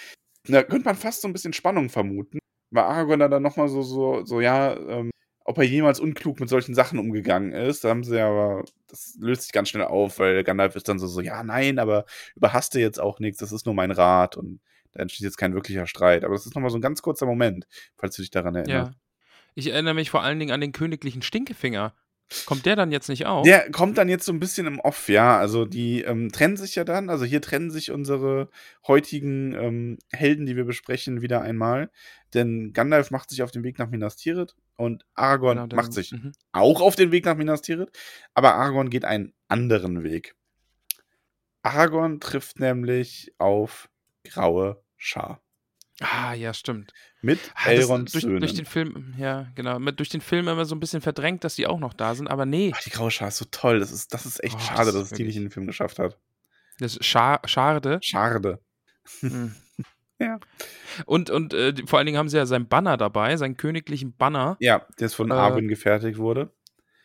da könnte man fast so ein bisschen Spannung vermuten, weil Aragorn da dann nochmal so, so, so, ja, ähm, ob er jemals unklug mit solchen Sachen umgegangen ist. Da haben sie aber, das löst sich ganz schnell auf, weil Gandalf ist dann so, so, ja, nein, aber überhaste jetzt auch nichts, das ist nur mein Rat und da entsteht jetzt kein wirklicher Streit. Aber das ist nochmal so ein ganz kurzer Moment, falls du dich daran erinnerst. Ja. Ich erinnere mich vor allen Dingen an den königlichen Stinkefinger. Kommt der dann jetzt nicht auf? Der kommt dann jetzt so ein bisschen im Off, ja. Also die ähm, trennen sich ja dann. Also hier trennen sich unsere heutigen ähm, Helden, die wir besprechen, wieder einmal. Denn Gandalf macht sich auf den Weg nach Minas Tirith und Aragorn Genau, macht sich mhm. auch auf den Weg nach Minas Tirith. Aber Aragorn geht einen anderen Weg. Aragorn trifft nämlich auf graue Schar. Ah, ja, stimmt. Mit Ah, Elrons durch, Söhnen. durch den Film, ja, genau. Mit, durch den Film immer so ein bisschen verdrängt, dass die auch noch da sind, aber nee, Ach, die graue Schar ist so toll. Das ist, das ist echt Oh, schade, das dass es die nicht in den Film geschafft hat. das ist scha schade. Schade. Mhm. Ja. Und, und äh, vor allen Dingen haben sie ja seinen Banner dabei, seinen königlichen Banner. Ja, der ist von Äh, Arwen gefertigt wurde.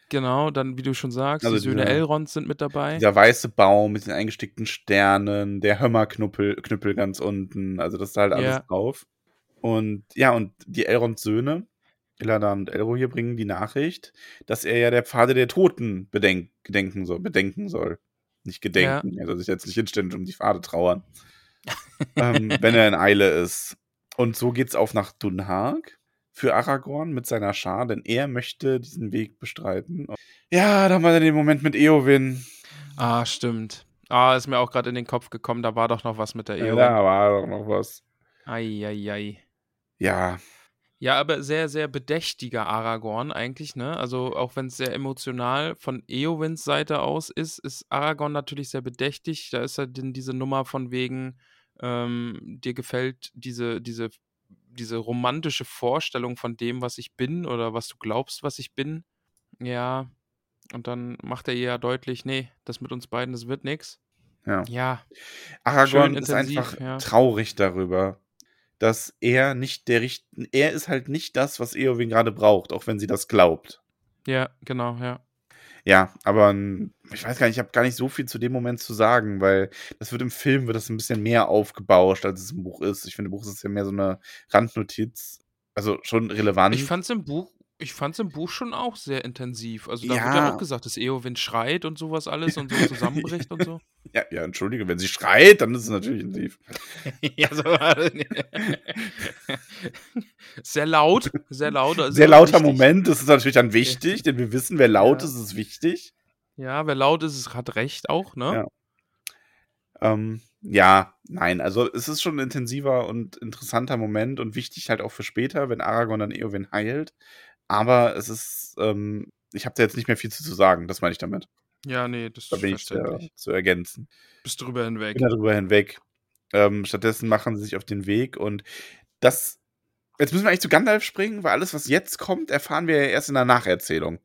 Genau, dann, wie du schon sagst, Also die Söhne dieser- Elrons sind mit dabei. Dieser weiße Baum mit den eingestickten Sternen, der Hömmerknüppel Knüppel ganz unten, also das ist halt alles Ja. drauf. Und ja, und die Elrons Söhne, Eladan und Elro hier bringen die Nachricht, dass er ja der Pfade der Toten bedenk gedenken soll, bedenken soll. Nicht gedenken, er soll sich jetzt nicht hinstellen und um die Pfade trauern. ähm, wenn er in Eile ist. Und so geht's auf nach Dunhag für Aragorn mit seiner Schar, denn er möchte diesen Weg bestreiten. Ja, da haben wir dann den Moment mit Eowyn. Ah, stimmt. Ah, ist mir auch gerade in den Kopf gekommen, da war doch noch was mit der Ja, Ehe. da war doch noch was. Eieiei. Ja, Ja, aber sehr, sehr bedächtiger Aragorn eigentlich, ne? Also auch wenn es sehr emotional von Eowins Seite aus ist, ist Aragorn natürlich sehr bedächtig. Da ist ja denn diese Nummer von wegen, ähm, dir gefällt diese, diese diese romantische Vorstellung von dem, was ich bin oder was du glaubst, was ich bin. Ja, und dann macht er ihr ja deutlich, nee, das mit uns beiden, das wird nix. Ja. Ja, Aragorn ist intensiv, einfach ja. traurig darüber, dass er nicht der Richt er ist halt nicht das, was Eowyn gerade braucht, auch wenn sie das glaubt. Ja, genau, ja. Ja, aber ich weiß gar nicht, ich habe gar nicht so viel zu dem Moment zu sagen, weil das wird im Film wird das ein bisschen mehr aufgebauscht, als es im Buch ist. Ich finde, im Buch ist es ja mehr so eine Randnotiz, also schon relevant. Ich fand's im Buch, ich fand's im Buch schon auch sehr intensiv. Also da wird ja Ja. auch gesagt, dass Eowyn schreit und sowas alles und so zusammenbricht und so. ja, ja, entschuldige, wenn sie schreit, dann ist es natürlich intensiv. ja, so sehr laut, sehr laut. also Sehr lauter wichtig. Moment, das ist natürlich dann wichtig, denn wir wissen, wer laut Ja. ist, ist wichtig. Ja, wer laut ist, ist- hat recht auch, ne? Ja. Ähm, ja, nein, also es ist schon ein intensiver und interessanter Moment und wichtig halt auch für später, wenn Aragorn dann Eowyn heilt. Aber es ist, ähm, ich habe da jetzt nicht mehr viel zu, zu sagen, das meine ich damit. Ja, nee, das Da ist bin ich sehr verständlich. zu ergänzen. Bist drüber hinweg. bin darüber hinweg. Ähm, stattdessen machen sie sich auf den Weg und das. Jetzt müssen wir eigentlich zu Gandalf springen, weil alles, was jetzt kommt, erfahren wir ja erst in der Nacherzählung.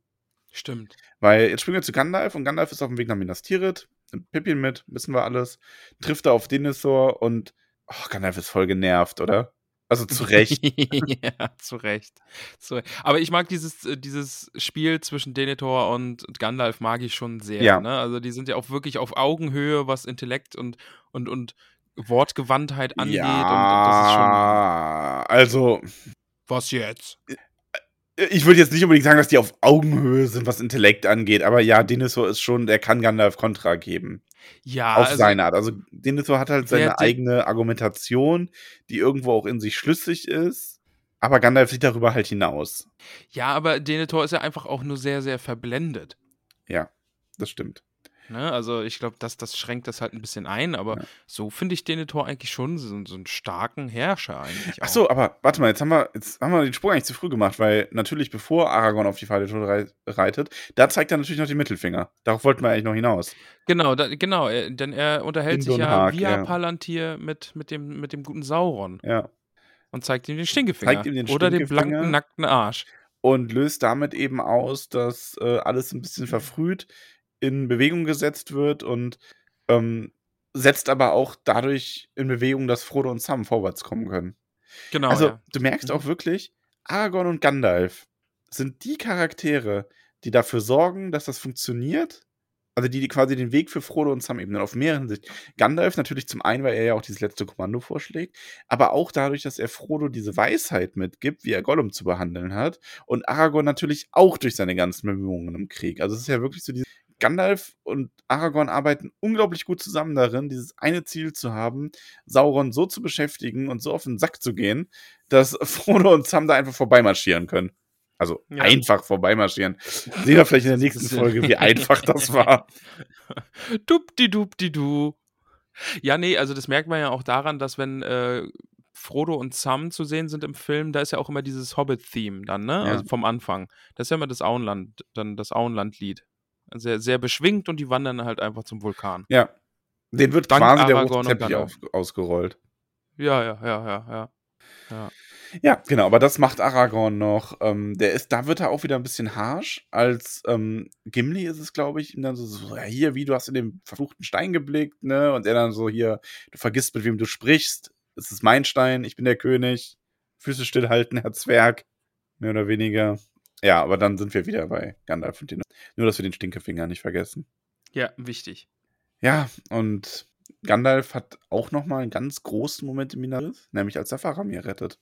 Stimmt. Weil jetzt springen wir zu Gandalf und Gandalf ist auf dem Weg nach Minas Tirith, nimmt Pippin mit, wissen wir alles, trifft da auf Denethor und oh, Gandalf ist voll genervt, oder? Also zu Recht. ja, zu Recht. Zu, aber ich mag dieses, äh, dieses Spiel zwischen Denethor und Gandalf mag ich schon sehr. Ja. Ne? Also die sind ja auch wirklich auf Augenhöhe, was Intellekt und, und, und Wortgewandtheit angeht. Und das ist schon. ja, also Was jetzt? Ich würde jetzt nicht unbedingt sagen, dass die auf Augenhöhe sind, was Intellekt angeht, aber ja, Denethor ist schon, der kann Gandalf Kontra geben. Ja, auf also, seine Art. Also Denethor hat halt seine eigene Argumentation, die irgendwo auch in sich schlüssig ist. Aber Gandalf sieht darüber halt hinaus. ja, aber Denethor ist ja einfach auch nur sehr, sehr verblendet. Ja, das stimmt. Ne? Also ich glaube, das, das schränkt das halt ein bisschen ein, aber Ja. so finde ich Denethor eigentlich schon so, so einen starken Herrscher eigentlich auch. Ach so, aber warte mal, jetzt haben wir, jetzt haben wir den Sprung eigentlich zu früh gemacht, weil natürlich bevor Aragorn auf die rei- reitet, da zeigt er natürlich noch den Mittelfinger. Darauf wollten wir eigentlich noch hinaus. Genau, da, genau, er, denn er unterhält sich ja via ja. Palantir mit, mit, dem, mit dem guten Sauron Ja. und zeigt ihm den Stinkefinger. Zeigt ihm den Oder den blanken, nackten Arsch. Und löst damit eben aus, dass äh, alles ein bisschen verfrüht in Bewegung gesetzt wird und ähm, setzt aber auch dadurch in Bewegung, dass Frodo und Sam vorwärts kommen können. Genau, also, ja. du merkst Mhm. auch wirklich, Aragorn und Gandalf sind die Charaktere, die dafür sorgen, dass das funktioniert. Also die, die quasi den Weg für Frodo und Sam ebnen, auf mehreren Sicht. Gandalf natürlich zum einen, weil er ja auch dieses letzte Kommando vorschlägt, aber auch dadurch, dass er Frodo diese Weisheit mitgibt, wie er Gollum zu behandeln hat. Und Aragorn natürlich auch durch seine ganzen Bemühungen im Krieg. Also es ist ja wirklich so dieses. Gandalf und Aragorn arbeiten unglaublich gut zusammen darin, dieses eine Ziel zu haben, Sauron so zu beschäftigen und so auf den Sack zu gehen, dass Frodo und Sam da einfach vorbeimarschieren können. Also Ja. einfach vorbeimarschieren. Sehen wir vielleicht in der nächsten Folge, wie einfach das war. Dupdi-dupdi-du. Ja, nee, also das merkt man ja auch daran, dass wenn äh, Frodo und Sam zu sehen sind im Film, da ist ja auch immer dieses Hobbit-Theme dann, ne? Ja. Also vom Anfang. Das ist ja immer das Auenland, dann das Auenland-Lied. Sehr, sehr beschwingt und die wandern halt einfach zum Vulkan. Ja. Den wird Dank quasi der Aragorn und Teppich auf, ausgerollt. Ja, ja, ja, ja, ja. Ja, Ja, genau, aber das macht Aragorn noch. Ähm, der ist, da wird er auch wieder ein bisschen harsh. Als ähm, Gimli ist es, glaube ich, ihm dann so, so, ja, hier, wie du hast in den verfluchten Stein geblickt, ne? Und er dann so, hier, du vergisst, mit wem du sprichst. Es ist mein Stein, ich bin der König. Füße stillhalten, Herr Zwerg. Mehr oder weniger. Ja, aber dann sind wir wieder bei Gandalf und den. Nur, dass wir den Stinkefinger nicht vergessen. ja wichtig. Ja, und Gandalf hat auch noch mal einen ganz großen Moment im Minas, nämlich als er Faramir rettet.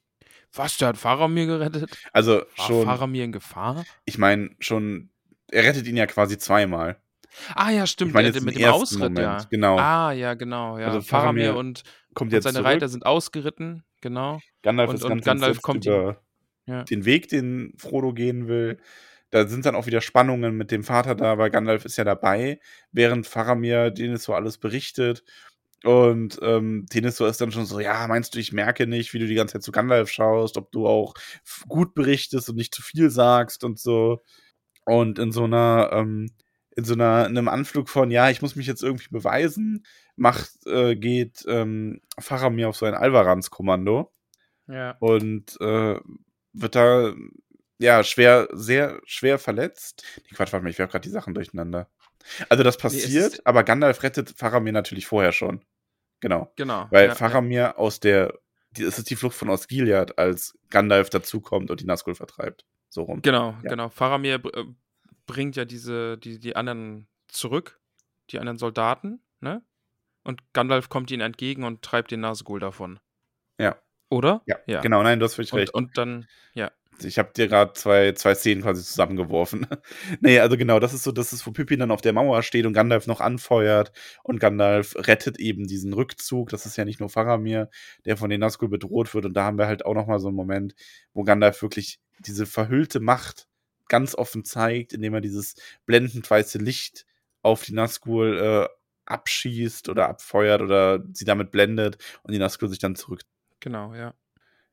Was, der hat Faramir gerettet? Also War schon, Faramir in Gefahr? ich meine, schon, er rettet ihn ja quasi zweimal. Ah, ja, stimmt. Ich der- jetzt mit dem Ausritt, Moment, ja. genau. Ah, ja, genau. Ja. Also Faramir, Faramir und, Kommt und seine zurück. Reiter sind ausgeritten, genau. Gandalf und- und Gandalf kommt über Ja. den Weg, den Frodo gehen will. Da sind dann auch wieder Spannungen mit dem Vater da, weil Gandalf ist ja dabei, während Faramir denen so alles berichtet. Und ähm, Denethor ist dann schon so, ja, meinst du, ich merke nicht, wie du die ganze Zeit zu Gandalf schaust, ob du auch gut berichtest und nicht zu viel sagst und so. Und in so einer, ähm, in so einer, in einem Anflug von, ja, ich muss mich jetzt irgendwie beweisen, macht, äh, geht ähm, Faramir auf so ein Alvarans-Kommando Ja. und äh, wird da ja schwer, sehr schwer verletzt. Nee, Quatsch, warte mal, ich werfe gerade die Sachen durcheinander. Also das Nee, passiert, ist- aber Gandalf rettet Faramir natürlich vorher schon. Genau. Genau. Weil ja, Faramir aus der, die, es ist die Flucht von Osgiliath, als Gandalf dazukommt und die Nazgul vertreibt. So rum. Ja. Genau, Ja. genau. Faramir äh, bringt ja diese, die, die anderen zurück, die anderen Soldaten, ne? Und Gandalf kommt ihnen entgegen und treibt den Nazgul davon. Oder? Ja, Ja. genau, nein, du hast völlig Und, recht. und dann, ja. Ich habe dir gerade zwei, zwei Szenen quasi zusammengeworfen. nee, also genau, das ist so, das ist, wo Pippin dann auf der Mauer steht und Gandalf noch anfeuert und Gandalf rettet eben diesen Rückzug. Das ist ja nicht nur Faramir, der von den Nazgul bedroht wird und da haben wir halt auch noch mal so einen Moment, wo Gandalf wirklich diese verhüllte Macht ganz offen zeigt, indem er dieses blendend weiße Licht auf die Nazgul äh, abschießt oder abfeuert oder sie damit blendet und die Nazgul sich dann zurück Genau, ja.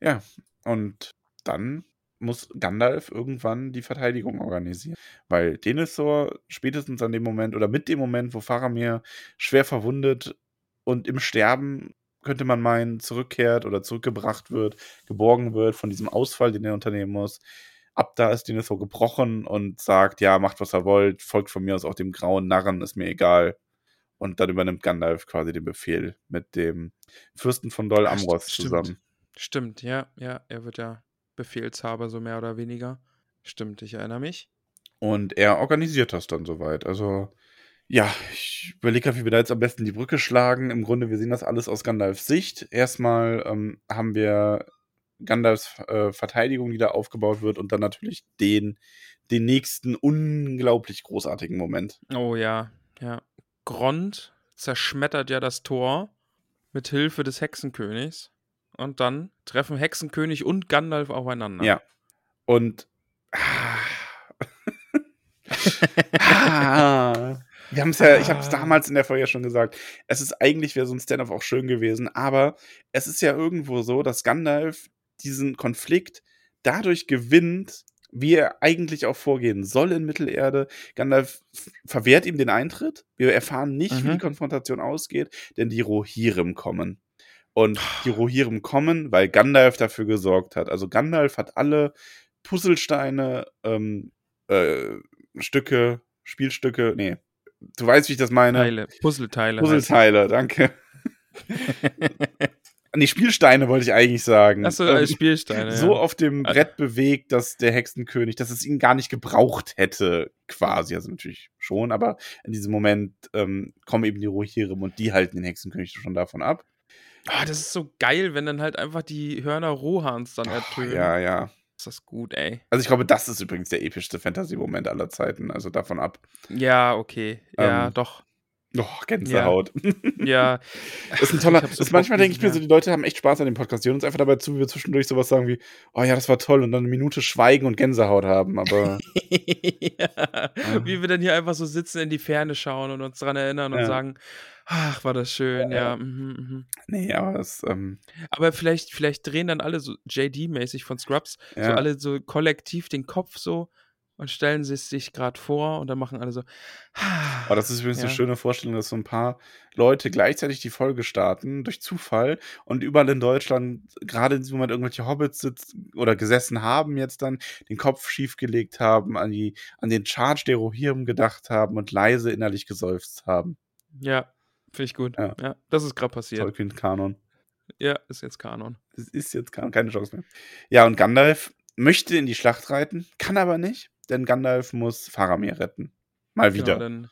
ja, und dann muss Gandalf irgendwann die Verteidigung organisieren. Weil Denethor spätestens an dem Moment oder mit dem Moment, wo Faramir schwer verwundet und im Sterben, könnte man meinen, zurückkehrt oder zurückgebracht wird, geborgen wird von diesem Ausfall, den er unternehmen muss. Ab da ist Denethor gebrochen und sagt, ja, macht was er wollt, folgt von mir aus auch dem grauen Narren, ist mir egal. Und dann übernimmt Gandalf quasi den Befehl mit dem Fürsten von Dol Amroth stimmt. zusammen. Stimmt, ja, ja. Er wird ja Befehlshaber, so mehr oder weniger. Stimmt, ich erinnere mich. Und er organisiert das dann soweit. Also, ja, ich überlege gerade, wie wir da jetzt am besten die Brücke schlagen. Im Grunde, wir sehen das alles aus Gandalfs Sicht. Erstmal ähm, haben wir Gandalfs äh, Verteidigung, die da aufgebaut wird, und dann natürlich den, den nächsten unglaublich großartigen Moment. Oh ja, ja. Grond zerschmettert ja das Tor mit Hilfe des Hexenkönigs. Und dann treffen Hexenkönig und Gandalf aufeinander. Ja. Und. Ah, ah, wir haben es ja, ich habe es Ah. damals in der Folge ja schon gesagt. Es ist eigentlich, wäre so ein Stand-up auch schön gewesen, aber es ist ja irgendwo so, dass Gandalf diesen Konflikt dadurch gewinnt, wie er eigentlich auch vorgehen soll in Mittelerde. Gandalf verwehrt ihm den Eintritt. Wir erfahren nicht, wie Mhm. die Konfrontation ausgeht, denn die Rohirrim kommen. Und die Rohirrim kommen, weil Gandalf dafür gesorgt hat. Also Gandalf hat alle Puzzlesteine, ähm, äh, Stücke, Spielstücke, nee, du weißt, wie ich das meine. Teile, Puzzleteile. Puzzleteile, danke. nee, Spielsteine wollte ich eigentlich sagen. Achso, Ähm, als Spielsteine. so ja. auf dem Ah. Brett bewegt, dass der Hexenkönig, dass es ihn gar nicht gebraucht hätte, quasi. Also natürlich schon, aber in diesem Moment ähm, kommen eben die Rohirrim und die halten den Hexenkönig schon davon ab. Ah, das ist so geil, wenn dann halt einfach die Hörner Rohans dann ertönen. Ja, ja. Ist das gut, ey. Also ich glaube, das ist übrigens der epischste Fantasy-Moment aller Zeiten. Also davon ab. Ja, okay. Ja, Ähm, doch. Oh, Gänsehaut. Ja. ist ein toller. So ist manchmal denke ich mir so, diesen- die Leute haben echt Spaß an dem Podcast. Die hören uns einfach dabei zu, wie wir zwischendurch sowas sagen wie, oh ja, das war toll und dann eine Minute schweigen und Gänsehaut haben. Aber ja. Wie wir dann hier einfach so sitzen, in die Ferne schauen und uns daran erinnern und Ja. sagen, ach, war das schön, Ja, ja. ja. mhm, mhm. nee, aber es, ähm, Aber vielleicht, vielleicht drehen dann alle so JD-mäßig von Scrubs, so ja. alle so kollektiv den Kopf so und stellen sie es sich gerade vor und dann machen alle so. Aber das ist übrigens Ja. eine schöne Vorstellung, dass so ein paar Leute gleichzeitig die Folge starten, durch Zufall, und überall in Deutschland gerade in diesem Moment irgendwelche Hobbits sitzen oder gesessen haben, jetzt dann den Kopf schiefgelegt haben, an, die, an den Charge der Rohirrim gedacht haben und leise innerlich geseufzt haben. Ja, finde ich gut. Ja. Ja. das ist gerade passiert. Tolkien-Kanon. Ja, ist jetzt Kanon. Das ist jetzt keine, keine Chance mehr. Ja, und Gandalf möchte in die Schlacht reiten, kann aber nicht, denn Gandalf muss Faramir retten. Mal wieder. Genau, dann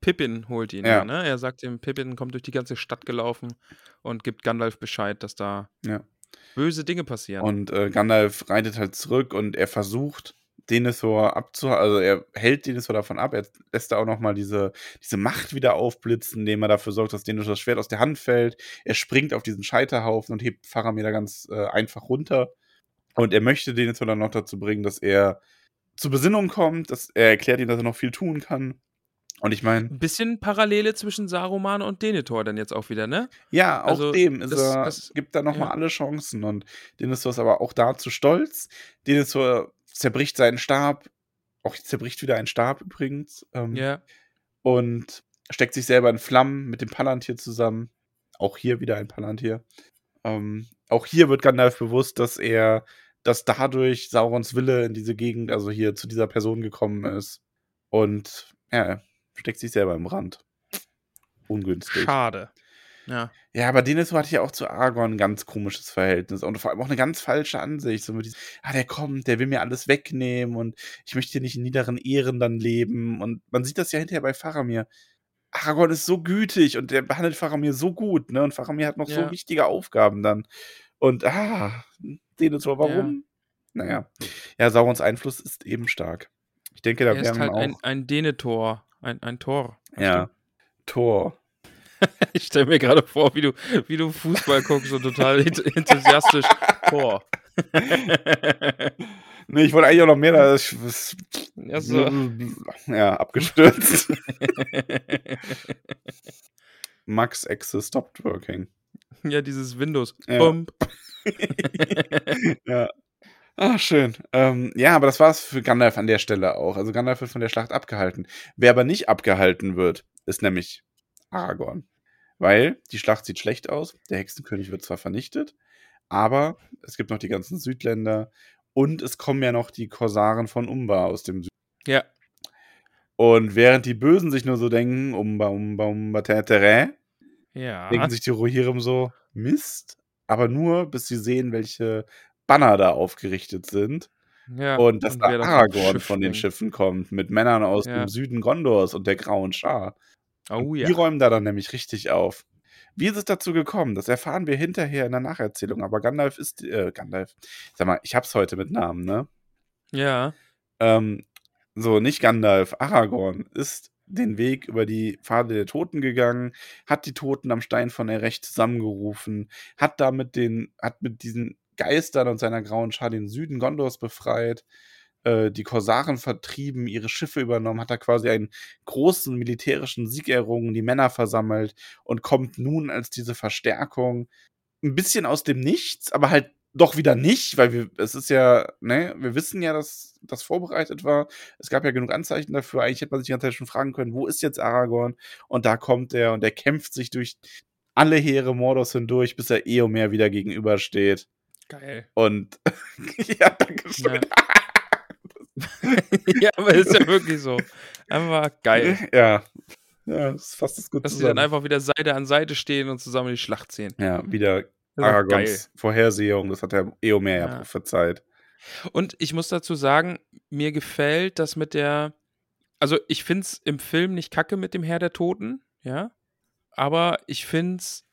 Pippin holt ihn Ja. ja. ne? Er sagt ihm, Pippin kommt durch die ganze Stadt gelaufen und gibt Gandalf Bescheid, dass da Ja. böse Dinge passieren. Und äh, Gandalf reitet halt zurück und er versucht, Denethor abzuhalten, also er hält Denethor davon ab, er lässt da auch nochmal diese, diese Macht wieder aufblitzen, indem er dafür sorgt, dass Denethor das Schwert aus der Hand fällt. Er springt auf diesen Scheiterhaufen und hebt Faramir da ganz äh, einfach runter. Und er möchte Denethor dann noch dazu bringen, dass er zur Besinnung kommt, dass er erklärt ihm, dass er noch viel tun kann. Und ich meine, Ein bisschen Parallele zwischen Saruman und Denethor dann jetzt auch wieder, ne? Ja, auch Also, dem ist das- er, das- gibt da nochmal ja. alle Chancen und Denethor ist aber auch dazu stolz. Denethor zerbricht seinen Stab, auch zerbricht wieder ein Stab übrigens ähm, Ja. und steckt sich selber in Flammen mit dem Palantir zusammen. Auch hier wieder ein Palantir. Ähm, auch hier wird Gandalf bewusst, dass er, dass dadurch Saurons Wille in diese Gegend, also hier zu dieser Person gekommen ist. Und ja, er steckt sich selber im Rand. Ungünstig. Schade. Ja. Ja, aber Denethor hatte ja auch zu Aragorn ein ganz komisches Verhältnis und vor allem auch eine ganz falsche Ansicht. So mit diesem, ah, der kommt, der will mir alles wegnehmen und ich möchte hier nicht in niederen Ehren dann leben. Und man sieht das ja hinterher bei Faramir. Aragorn ist so gütig und der behandelt Faramir so gut, ne? Und Faramir hat noch Ja. so wichtige Aufgaben dann. Und ah, Denethor, warum? Naja. Ja, Saurons Einfluss ist eben stark. Ich denke, da Er ist werden halt auch. ein, ein Denethor. Ein, ein Tor. ja. Tor. Ich stelle mir gerade vor, wie du, wie du Fußball guckst und total ent- enthusiastisch. Tor. Nee, ich wollte eigentlich auch noch mehr. Da ist, ist, Achso. ja, abgestürzt. Max Access stopped working. Ja, dieses Windows. Ja. Bump. ja. Ah, schön. Ähm, ja, aber das war's für Gandalf an der Stelle auch. Also Gandalf wird von der Schlacht abgehalten. Wer aber nicht abgehalten wird, ist nämlich Aragorn. Weil die Schlacht sieht schlecht aus. Der Hexenkönig wird zwar vernichtet, aber es gibt noch die ganzen Südländer und es kommen ja noch die Korsaren von Umbar aus dem Süden. Ja. Und während die Bösen sich nur so denken, Umba, Umba, Umba, Tetere, Ja. denken sich die Rohirrim so, Mist, aber nur, bis sie sehen, welche Banner da aufgerichtet sind ja. und dass da Aragorn von den. Schiffen kommt, mit Männern aus Ja. dem Süden Gondors und der Grauen Schar. Oh Die ja. räumen da dann nämlich richtig auf. Wie ist es dazu gekommen? Das erfahren wir hinterher in der Nacherzählung. Aber Gandalf ist, äh, Gandalf, sag mal, ich hab's heute mit Namen, ne? Ja. Ähm, so, nicht Gandalf, Aragorn ist den Weg über die Pfade der Toten gegangen, hat die Toten am Stein von Erech zusammengerufen, hat damit den, hat mit diesen Geistern und seiner grauen Schar den Süden Gondors befreit, äh, die Korsaren vertrieben, ihre Schiffe übernommen, hat da quasi einen großen militärischen Sieg errungen, die Männer versammelt und kommt nun als diese Verstärkung. Ein bisschen aus dem Nichts, aber halt doch wieder nicht, weil wir, es ist ja, ne, wir wissen ja, dass das vorbereitet war. Es gab ja genug Anzeichen dafür. Eigentlich hätte man sich die ganze Zeit schon fragen können, wo ist jetzt Aragorn? Und da kommt er und er kämpft sich durch alle Heere Mordors hindurch, bis er Eomer wieder gegenübersteht. Geil. Und ja, danke schön. ja, aber ist ja wirklich so. Einfach geil. Ja. Ja, das fasst es gut Dass sie dann zusammen. einfach wieder Seite an Seite stehen und zusammen die Schlacht sehen. Ja, wieder Aragons Vorhersehung, das hat der Eomer ja, Ja. prophezeit. Und ich muss dazu sagen, mir gefällt das mit der. Also, ich finde es im Film nicht kacke mit dem Herr der Toten, ja. Aber ich finde es.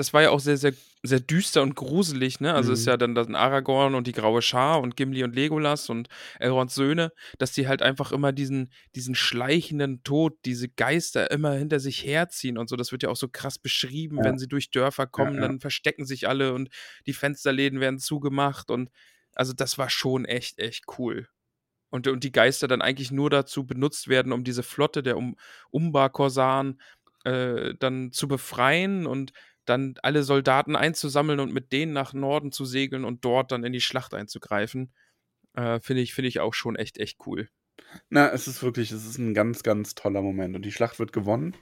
Das war ja auch sehr, sehr, sehr düster und gruselig, ne? Also, es ist Mhm. ja dann, dann Aragorn und die Graue Schar und Gimli und Legolas und Elrons Söhne, dass die halt einfach immer diesen, diesen schleichenden Tod, diese Geister immer hinter sich herziehen und so. Das wird ja auch so krass beschrieben, Ja. wenn sie durch Dörfer kommen, ja. dann verstecken sich alle und die Fensterläden werden zugemacht und also das war schon echt, echt cool. Und, und die Geister dann eigentlich nur dazu benutzt werden, um diese Flotte der um Umbar-Korsaren äh, dann zu befreien und dann alle Soldaten einzusammeln und mit denen nach Norden zu segeln und dort dann in die Schlacht einzugreifen. Äh, Finde ich, finde ich auch schon echt, echt cool. Na, es ist wirklich, es ist ein ganz, ganz toller Moment. Und die Schlacht wird gewonnen.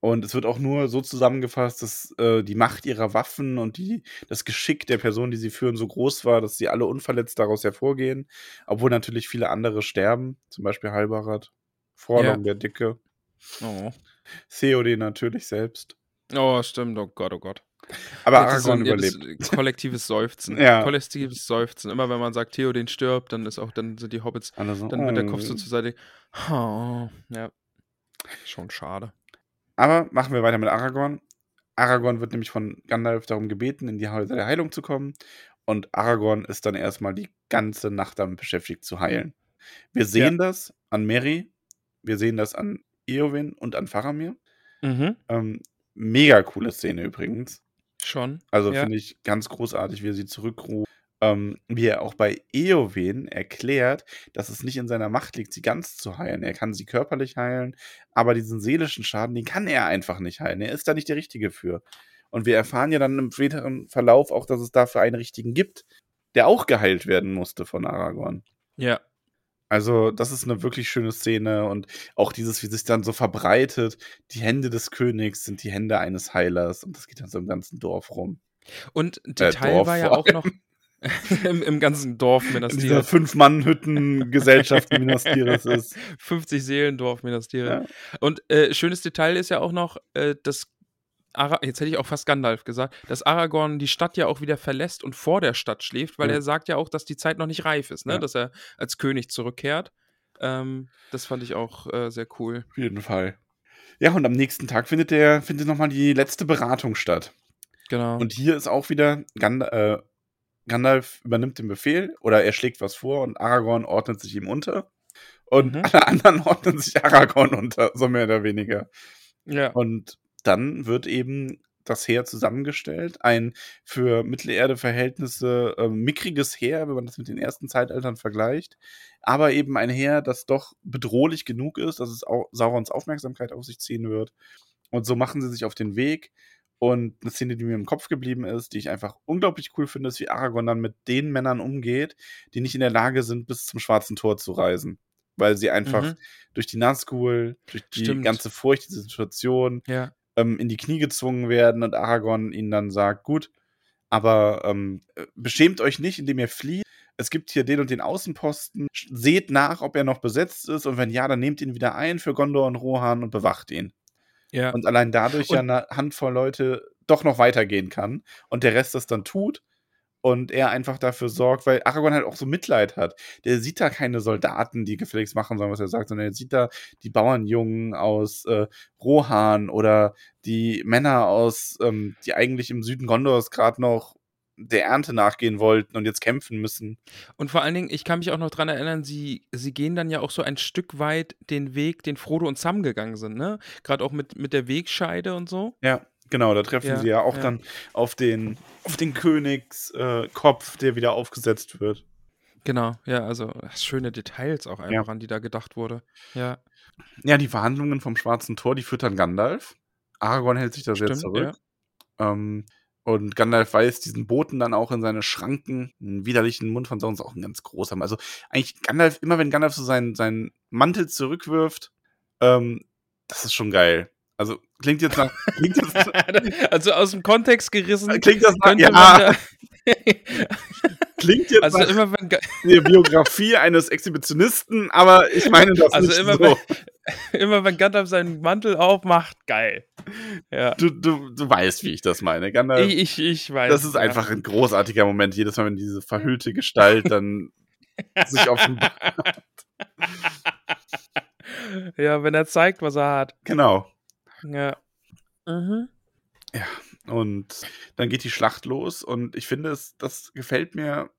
Und es wird auch nur so zusammengefasst, dass äh, die Macht ihrer Waffen und die, das Geschick der Personen, die sie führen, so groß war, dass sie alle unverletzt daraus hervorgehen. Obwohl natürlich viele andere sterben. Zum Beispiel Halbarat, Forlong Ja. der Dicke, Oh. Theoden natürlich selbst. Oh, stimmt. Oh Gott, oh Gott. Aber Ja, Aragorn ein- ja, überlebt. Kollektives Seufzen. Ja. Kollektives Seufzen. Immer wenn man sagt, Theo den stirbt, dann ist auch, dann sind die Hobbits, Alle so, dann wird der oh. Kopf so zur Seite. Oh, ja. Schon schade. Aber machen wir weiter mit Aragorn. Aragorn wird nämlich von Gandalf darum gebeten, in die Häuser der Heilung zu kommen. Und Aragorn ist dann erstmal die ganze Nacht damit beschäftigt zu heilen. Wir sehen das an Mary, wir sehen das an Eowyn und an Faramir. Mhm. Ähm, mega coole Szene übrigens. Schon. Also Ja. finde ich ganz großartig, wie er sie zurückruft. Ähm, wie er auch bei Eowyn erklärt, dass es nicht in seiner Macht liegt, sie ganz zu heilen. Er kann sie körperlich heilen, aber diesen seelischen Schaden, den kann er einfach nicht heilen. Er ist da nicht der Richtige für. Und wir erfahren ja dann im späteren Verlauf auch, dass es dafür einen Richtigen gibt, der auch geheilt werden musste von Aragorn. Ja. Also, das ist eine wirklich schöne Szene und auch dieses, wie sich dann so verbreitet. Die Hände des Königs sind die Hände eines Heilers und das geht dann so im ganzen Dorf rum. Und Detail Dorf war ja auch noch im, im ganzen Dorf Minas In dieser Tirith. Fünf-Mann-Hütten-Gesellschaft, Minas Tirith ist. 50 Seelendorf Minas Tirith. Ja. Und äh, schönes Detail ist ja auch noch, äh, dass Ara jetzt hätte ich auch fast Gandalf gesagt, dass Aragorn die Stadt ja auch wieder verlässt und vor der Stadt schläft, weil Ja. er sagt ja auch, dass die Zeit noch nicht reif ist, ne? Ja. dass er als König zurückkehrt. Ähm, das fand ich auch äh, sehr cool. Auf jeden Fall. Ja, und am nächsten Tag findet der, findet nochmal die letzte Beratung statt. Genau. Und hier ist auch wieder Gand äh, Gandalf übernimmt den Befehl oder er schlägt was vor und Aragorn ordnet sich ihm unter. Und Mhm. alle anderen ordnen sich Aragorn unter, so mehr oder weniger. ja. Und dann wird eben das Heer zusammengestellt. Ein für Mittelerde-Verhältnisse äh, mickriges Heer, wenn man das mit den ersten Zeitaltern vergleicht. Aber eben ein Heer, das doch bedrohlich genug ist, dass es auch Saurons Aufmerksamkeit auf sich ziehen wird. Und so machen sie sich auf den Weg. Und eine Szene, die mir im Kopf geblieben ist, die ich einfach unglaublich cool finde, ist, wie Aragorn dann mit den Männern umgeht, die nicht in der Lage sind, bis zum Schwarzen Tor zu reisen. Weil sie einfach Mhm. durch die Nazgul, durch die Stimmt. ganze Furcht dieser Situation, ja. Ähm, in die Knie gezwungen werden und Aragorn ihnen dann sagt, gut, aber ähm, äh, beschämt euch nicht, indem ihr flieht. Es gibt hier den und den Außenposten. Seht nach, ob er noch besetzt ist und wenn ja, dann nehmt ihn wieder ein für Gondor und Rohan und bewacht ihn. Ja. Und allein dadurch ja Und- eine Handvoll Leute doch noch weitergehen kann und der Rest das dann tut und er einfach dafür sorgt, weil Aragorn halt auch so Mitleid hat. Der sieht da keine Soldaten, die gefälligst machen sollen, was er sagt, sondern er sieht da die Bauernjungen aus äh, Rohan oder die Männer aus, ähm, die eigentlich im Süden Gondors gerade noch der Ernte nachgehen wollten und jetzt kämpfen müssen. Und vor allen Dingen, ich kann mich auch noch dran erinnern, sie, sie gehen dann ja auch so ein Stück weit den Weg, den Frodo und Sam gegangen sind, ne? Gerade auch mit, mit der Wegscheide und so. Ja, genau, da treffen Ja, sie ja auch ja. dann auf den, auf den Königskopf, äh, der wieder aufgesetzt wird. Genau, ja, also schöne Details auch einfach, an die da gedacht wurde. Ja, Ja, die Verhandlungen vom Schwarzen Tor, die führt dann Gandalf. Aragorn hält sich da sehr zurück. Ähm, und Gandalf weist diesen Boten dann auch in seine Schranken, einen widerlichen Mund von Sauron ist auch ein ganz großer. Also eigentlich Gandalf, immer wenn Gandalf so seinen, seinen Mantel zurückwirft, ähm, das ist schon geil. Also klingt jetzt nach, klingt jetzt, also aus dem Kontext gerissen. klingt das nach, ja, da, klingt jetzt also nach immer wenn, der Biografie eines Exhibitionisten, aber ich meine das also nicht immer, so. wenn, immer wenn Gandalf seinen Mantel aufmacht, geil. Ja, Du, du, du weißt, wie ich das meine. Gandalf, ich, ich, ich weiß. das ist ja. einfach ein großartiger Moment, jedes Mal, wenn diese verhüllte Gestalt dann sich offenbart. ja, wenn er zeigt, was er hat. Genau. Ja. Mhm. Und dann geht die Schlacht los und ich finde, es, das gefällt mir,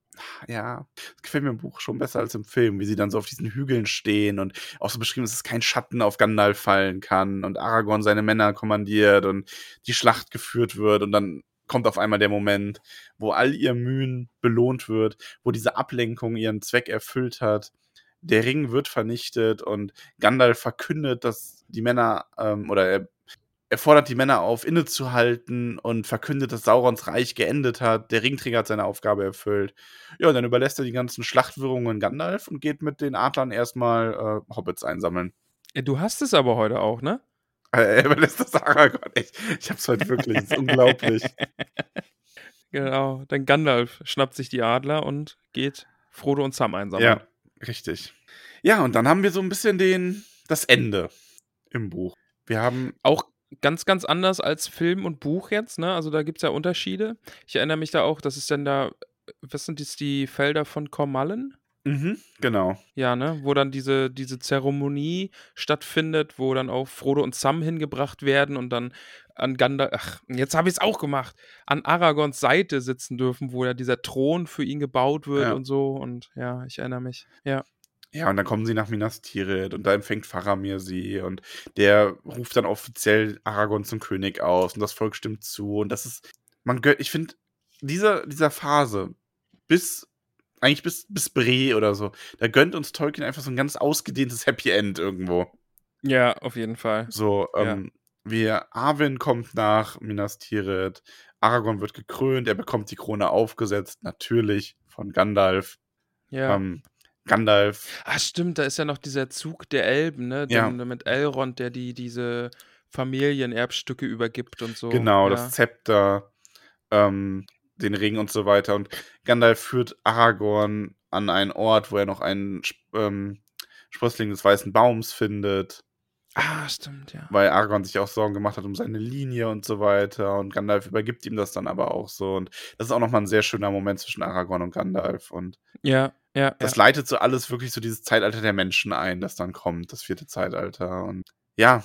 ja, das gefällt mir im Buch schon besser als im Film, wie sie dann so auf diesen Hügeln stehen und auch so beschrieben, dass es kein Schatten auf Gandalf fallen kann und Aragorn seine Männer kommandiert und die Schlacht geführt wird und dann kommt auf einmal der Moment, wo all ihr Mühen belohnt wird, wo diese Ablenkung ihren Zweck erfüllt hat. Der Ring wird vernichtet und Gandalf verkündet, dass die Männer, ähm, oder er er fordert die Männer auf, innezuhalten und verkündet, dass Saurons Reich geendet hat. Der Ringträger hat seine Aufgabe erfüllt. Ja, und dann überlässt er die ganzen Schlachtwirrungen Gandalf und geht mit den Adlern erstmal äh, Hobbits einsammeln. Ja, Du hast es aber heute auch, ne? Äh, Er überlässt das Aragorn. Ich, ich hab's heute wirklich. Das ist unglaublich. Genau. Dann Gandalf schnappt sich die Adler und geht Frodo und Sam einsammeln. Ja, richtig. Ja, und dann haben wir so ein bisschen den, das Ende im Buch. Wir haben Auch ganz, ganz anders als Film und Buch jetzt, ne? Also da gibt es ja Unterschiede. Ich erinnere mich da auch, das ist dann da, was sind jetzt die Felder von Kormallen? Mhm, genau. Ja, ne? Wo dann diese, diese Zeremonie stattfindet, wo dann auch Frodo und Sam hingebracht werden und dann an Gandalf, ach, jetzt habe ich es auch gemacht, an Aragorns Seite sitzen dürfen, wo ja dieser Thron für ihn gebaut wird Ja. und so. Und ja, ich erinnere mich. Ja. Ja, und dann kommen sie nach Minas Tirith und da empfängt Faramir sie und der ruft dann offiziell Aragorn zum König aus und das Volk stimmt zu und das ist, man gönnt, ich finde, dieser, dieser Phase bis, eigentlich bis, bis Bre oder so, da gönnt uns Tolkien einfach so ein ganz ausgedehntes Happy End irgendwo. Ja, auf jeden Fall. So, Ja. ähm, wir, Arwen kommt nach Minas Tirith, Aragorn wird gekrönt, er bekommt die Krone aufgesetzt, natürlich von Gandalf. Ja. Ähm, Gandalf Ah, stimmt, da ist ja noch dieser Zug der Elben, ne? Ja. Den, mit Elrond, der die diese Familienerbstücke übergibt und so. Genau, ja. das Zepter. ähm, den Ring und so weiter. Und Gandalf führt Aragorn an einen Ort, wo er noch einen ähm, Sprössling des weißen Baums findet. Ah, stimmt, ja. Weil Aragorn sich auch Sorgen gemacht hat um seine Linie und so weiter. Und Gandalf übergibt ihm das dann aber auch so. Und das ist auch nochmal ein sehr schöner Moment zwischen Aragorn und Gandalf. Und ja, ja. Das ja. leitet so alles wirklich so dieses Zeitalter der Menschen ein, das dann kommt, das vierte Zeitalter. Und ja,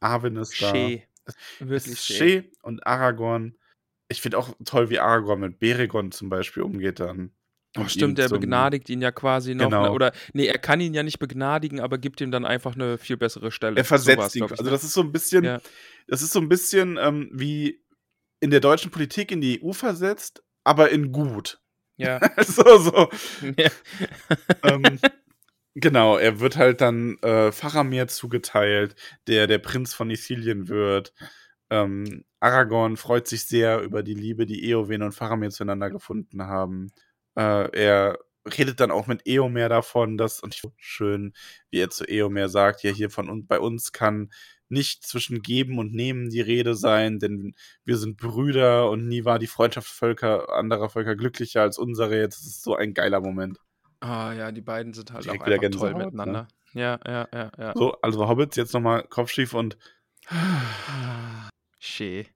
Arwen ist Schee. da. Wirklich. Schee und Aragorn. Ich finde auch toll, wie Aragorn mit Beregon zum Beispiel umgeht dann. Oh, stimmt, der begnadigt ihn ja quasi noch. Genau. Ne, oder, nee, er kann ihn ja nicht begnadigen, aber gibt ihm dann einfach eine viel bessere Stelle. Er versetzt so ihn. Also, das ist so ein bisschen, Ja. das ist so ein bisschen ähm, wie in der deutschen Politik in die EU versetzt, aber in gut. Ja. so, so. ja. ähm, genau, er wird halt dann äh, Faramir zugeteilt, der der Prinz von Ithilien wird. Ähm, Aragorn freut sich sehr über die Liebe, die Eowyn und Faramir zueinander gefunden haben. Äh, er redet dann auch mit Eomer davon, dass, und ich finde schön, wie er zu Eomer sagt, ja, hier von uns, bei uns kann nicht zwischen Geben und Nehmen die Rede sein, denn wir sind Brüder und nie war die Freundschaft Völker, anderer Völker glücklicher als unsere. Jetzt ist es so ein geiler Moment. Ah, ja, die beiden sind halt Direkt auch einfach toll Gänsehaut, ne? miteinander. Ja, ja, ja, ja. So, also Hobbits, jetzt nochmal Kopfschief und Schee.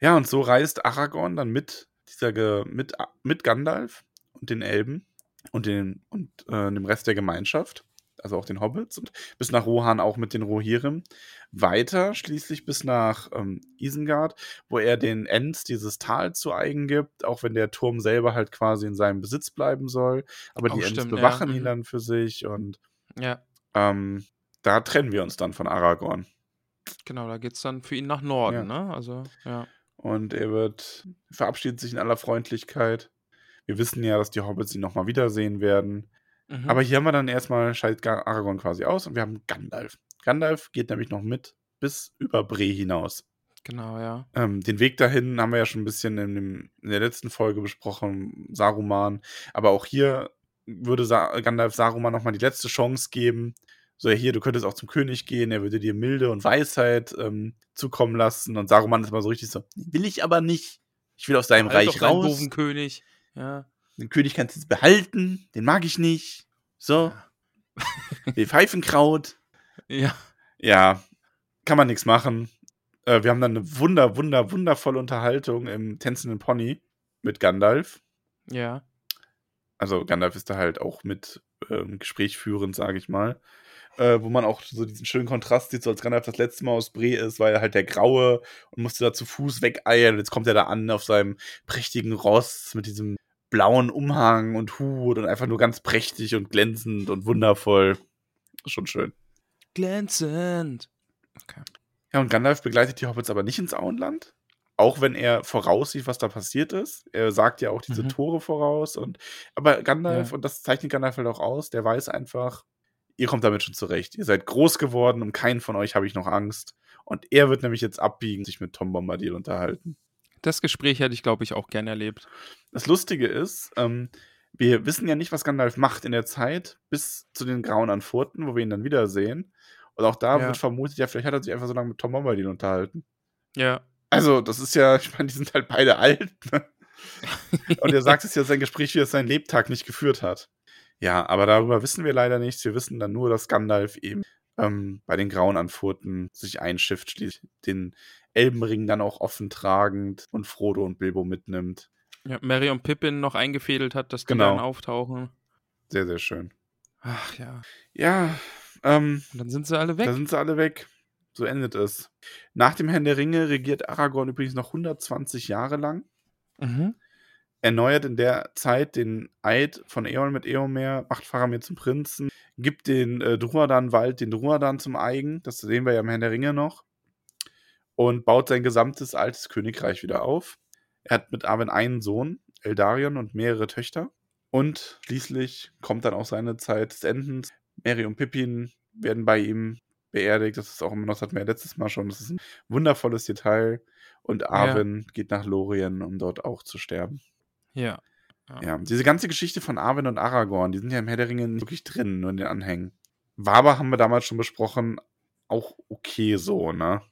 ja, und so reist Aragorn dann mit dieser Ge mit, mit Gandalf und den Elben und, den, und äh, dem Rest der Gemeinschaft, also auch den Hobbits, und bis nach Rohan auch mit den Rohirrim. Weiter schließlich bis nach ähm, Isengard, wo er den Ents dieses Tal zu eigen gibt, auch wenn der Turm selber halt quasi in seinem Besitz bleiben soll. Aber Oh, die Ents stimmt, ja, bewachen ihn mhm. dann für sich und Ja, ähm, da trennen wir uns dann von Aragorn. genau, da geht's dann für ihn nach Norden, ne? Also, ja. Und er wird, verabschiedet sich in aller Freundlichkeit. Wir wissen ja, dass die Hobbits ihn nochmal wiedersehen werden. Mhm. Aber hier haben wir dann erstmal, Gar- Aragorn quasi aus und wir haben Gandalf. Gandalf geht nämlich noch mit bis über Bre hinaus. genau, ja. Ähm, den Weg dahin haben wir ja schon ein bisschen in, dem, in der letzten Folge besprochen, Saruman. Aber auch hier würde Sa Gandalf Saruman nochmal die letzte Chance geben. So, ja, hier, du könntest auch zum König gehen, er würde dir Milde und Weisheit ähm, zukommen lassen. Und Saruman ist immer so richtig so, will ich aber nicht. Ich will aus deinem doch Reich raus. doofen König. Ja. Den König kannst du jetzt behalten, den mag ich nicht. So, den Pfeifenkraut. Ja. Ja, kann man nichts machen. Äh, wir haben dann eine wunder, wunder, wundervolle Unterhaltung im Tänzenden Pony mit Gandalf. Ja. Also Gandalf ist da halt auch mit ähm, Gespräch führend, sage ich mal. Äh, wo man auch so diesen schönen Kontrast sieht, so als Gandalf das letzte Mal aus Bre ist, war er halt der Graue und musste da zu Fuß wegeiern. Und jetzt kommt er da an auf seinem prächtigen Ross mit diesem blauen Umhang und Hut und einfach nur ganz prächtig und glänzend und wundervoll. Schon schön. Glänzend. Ja, und Gandalf begleitet die Hobbits aber nicht ins Auenland. Auch wenn er voraussieht, was da passiert ist. Er sagt ja auch diese Mhm. Tore voraus. Und, aber Gandalf, Ja. und das zeichnet Gandalf halt auch aus, der weiß einfach, ihr kommt damit schon zurecht. Ihr seid groß geworden, um keinen von euch habe ich noch Angst. Und er wird nämlich jetzt abbiegen, sich mit Tom Bombadil unterhalten. Das Gespräch hätte ich, glaube ich, auch gern erlebt. Das Lustige ist, ähm, wir wissen ja nicht, was Gandalf macht in der Zeit bis zu den Grauen an Furten, wo wir ihn dann wiedersehen. Und auch da Ja. wird vermutet, ja, vielleicht hat er sich einfach so lange mit Tom Bombadil unterhalten. Ja. Also, das ist ja, ich meine, die sind halt beide alt. Ne? Und er sagt es ja sein Gespräch, wie er seinen Lebtag nicht geführt hat. Ja, aber darüber wissen wir leider nichts. Wir wissen dann nur, dass Gandalf eben ähm, bei den Grauen an Furten sich einschifft, schließlich den Elbenring dann auch offen tragend und Frodo und Bilbo mitnimmt. ja. Mary und Pippin noch eingefädelt hat, dass die Genau. dann auftauchen. Sehr, sehr schön. Ach ja. Ja, ähm, dann sind sie alle weg. da sind sie alle weg. So endet es. Nach dem Herrn der Ringe regiert Aragorn übrigens noch 120 Jahre lang. Mhm. erneuert in der Zeit den Eid von Eon mit Eomer, macht Faramir zum Prinzen, gibt den äh, Druadan-Wald den Druadan zum Eigen, das sehen wir ja im Herrn der Ringe noch, und baut sein gesamtes altes Königreich wieder auf. Er hat mit Arwen einen Sohn, Eldarion, und mehrere Töchter. Und schließlich kommt dann auch seine Zeit des Endens. Mary und Pippin werden bei ihm beerdigt. Das ist auch immer noch, das hatten wir ja letztes Mal schon. Das ist ein wundervolles Detail. Und Arwen geht nach Lorien, um dort auch zu sterben. Ja. Ja, diese ganze Geschichte von Arwen und Aragorn, die sind ja im Herr der Ringe nicht wirklich drin, nur in den Anhängen. War aber, haben wir damals schon besprochen, auch okay so, ne?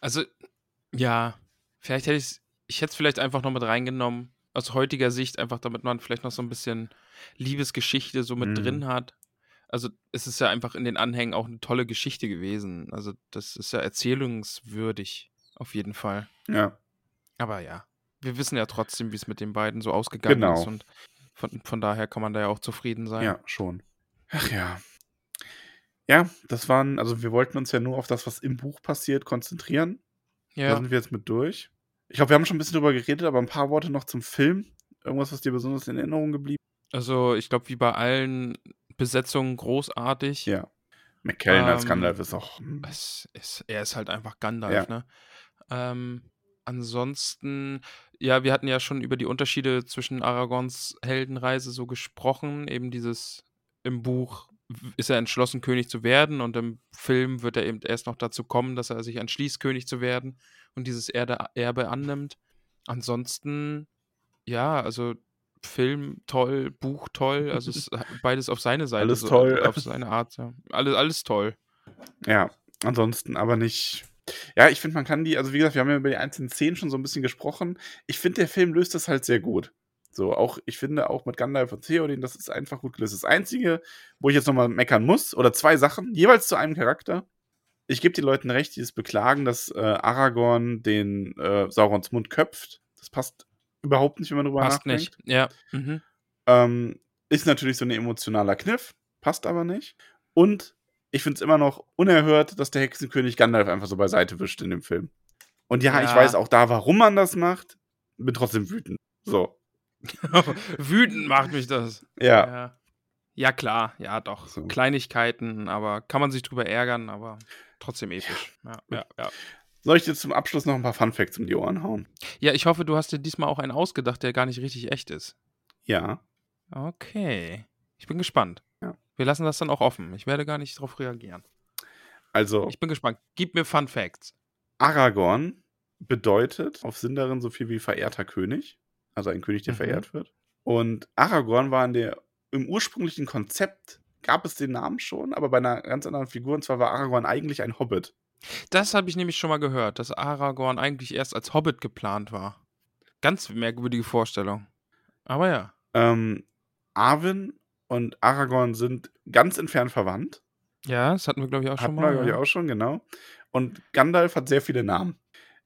Also, ja, vielleicht hätte ich es ich hätte es vielleicht einfach noch mit reingenommen, aus heutiger Sicht, einfach damit man vielleicht noch so ein bisschen Liebesgeschichte so mit Mhm. drin hat. Also es ist ja einfach in den Anhängen auch eine tolle Geschichte gewesen. Also das ist ja erzählungswürdig, auf jeden Fall. Ja. Aber ja, wir wissen ja trotzdem, wie es mit den beiden so ausgegangen Genau. ist und von, von daher kann man da ja auch zufrieden sein. Ja, schon. Ach ja. Ja, das waren, also wir wollten uns ja nur auf das, was im Buch passiert, konzentrieren. Da Ja. sind wir jetzt mit durch. Ich glaube, wir haben schon ein bisschen drüber geredet, aber ein paar Worte noch zum Film. Irgendwas, was dir besonders in Erinnerung geblieben Also ich glaube, wie bei allen Besetzungen großartig. Ja. McKellen als Ähm, Gandalf ist auch. hm, Es ist, er ist halt einfach Gandalf, Ja. ne? Ähm, ansonsten, ja, wir hatten ja schon über die Unterschiede zwischen Aragons Heldenreise so gesprochen. Eben dieses im Buch ist er entschlossen, König zu werden und im Film wird er eben erst noch dazu kommen, dass er sich entschließt, König zu werden und dieses Erde Erbe annimmt. Ansonsten, ja, also Film toll, Buch toll, also beides auf seine Seite, Alles so, toll. auf seine Art, ja. Alles, alles toll. Ja, ansonsten aber nicht. Ja, ich finde, man kann die, also wie gesagt, wir haben ja über die einzelnen Szenen schon so ein bisschen gesprochen. Ich finde, der Film löst das halt sehr gut. So, auch, ich finde auch mit Gandalf und Theoden, das ist einfach gut gelöst. Das Einzige, wo ich jetzt nochmal meckern muss, oder zwei Sachen, jeweils zu einem Charakter. Ich gebe den Leuten recht, die es beklagen, dass äh, Aragorn den äh, Saurons Mund köpft. Das passt überhaupt nicht, wenn man drüber Passt nachdenkt. nicht. Ja. Mhm. Ähm, ist natürlich so ein emotionaler Kniff, passt aber nicht. Und ich finde es immer noch unerhört, dass der Hexenkönig Gandalf einfach so beiseite wischt in dem Film. Und ja, ich Ja. weiß auch da, warum man das macht, bin trotzdem wütend. So, Wütend macht mich das. ja. Ja. Ja, klar, ja, doch. So. Kleinigkeiten, aber kann man sich drüber ärgern, aber trotzdem episch. Ja, ja. Soll ich dir zum Abschluss noch ein paar Funfacts um die Ohren hauen? Ja, ich hoffe, du hast dir diesmal auch einen ausgedacht, der gar nicht richtig echt ist. Ja. Okay. Ich bin gespannt. Wir lassen das dann auch offen. Ich werde gar nicht darauf reagieren. Also, Ich bin gespannt. Gib mir Fun Facts. Aragorn bedeutet auf Sindarin so viel wie verehrter König. Also ein König, der Mhm. verehrt wird. Und Aragorn war in der, im ursprünglichen Konzept, gab es den Namen schon, aber bei einer ganz anderen Figur. Und zwar war Aragorn eigentlich ein Hobbit. Das habe ich nämlich schon mal gehört, dass Aragorn eigentlich erst als Hobbit geplant war. Ganz merkwürdige Vorstellung. Aber ja. Ähm, Arwen und Aragorn sind ganz entfernt verwandt. Ja, das hatten wir, glaube ich, auch Hatten schon wir, mal. glaube ich, auch schon, genau. Und Gandalf hat sehr viele Namen.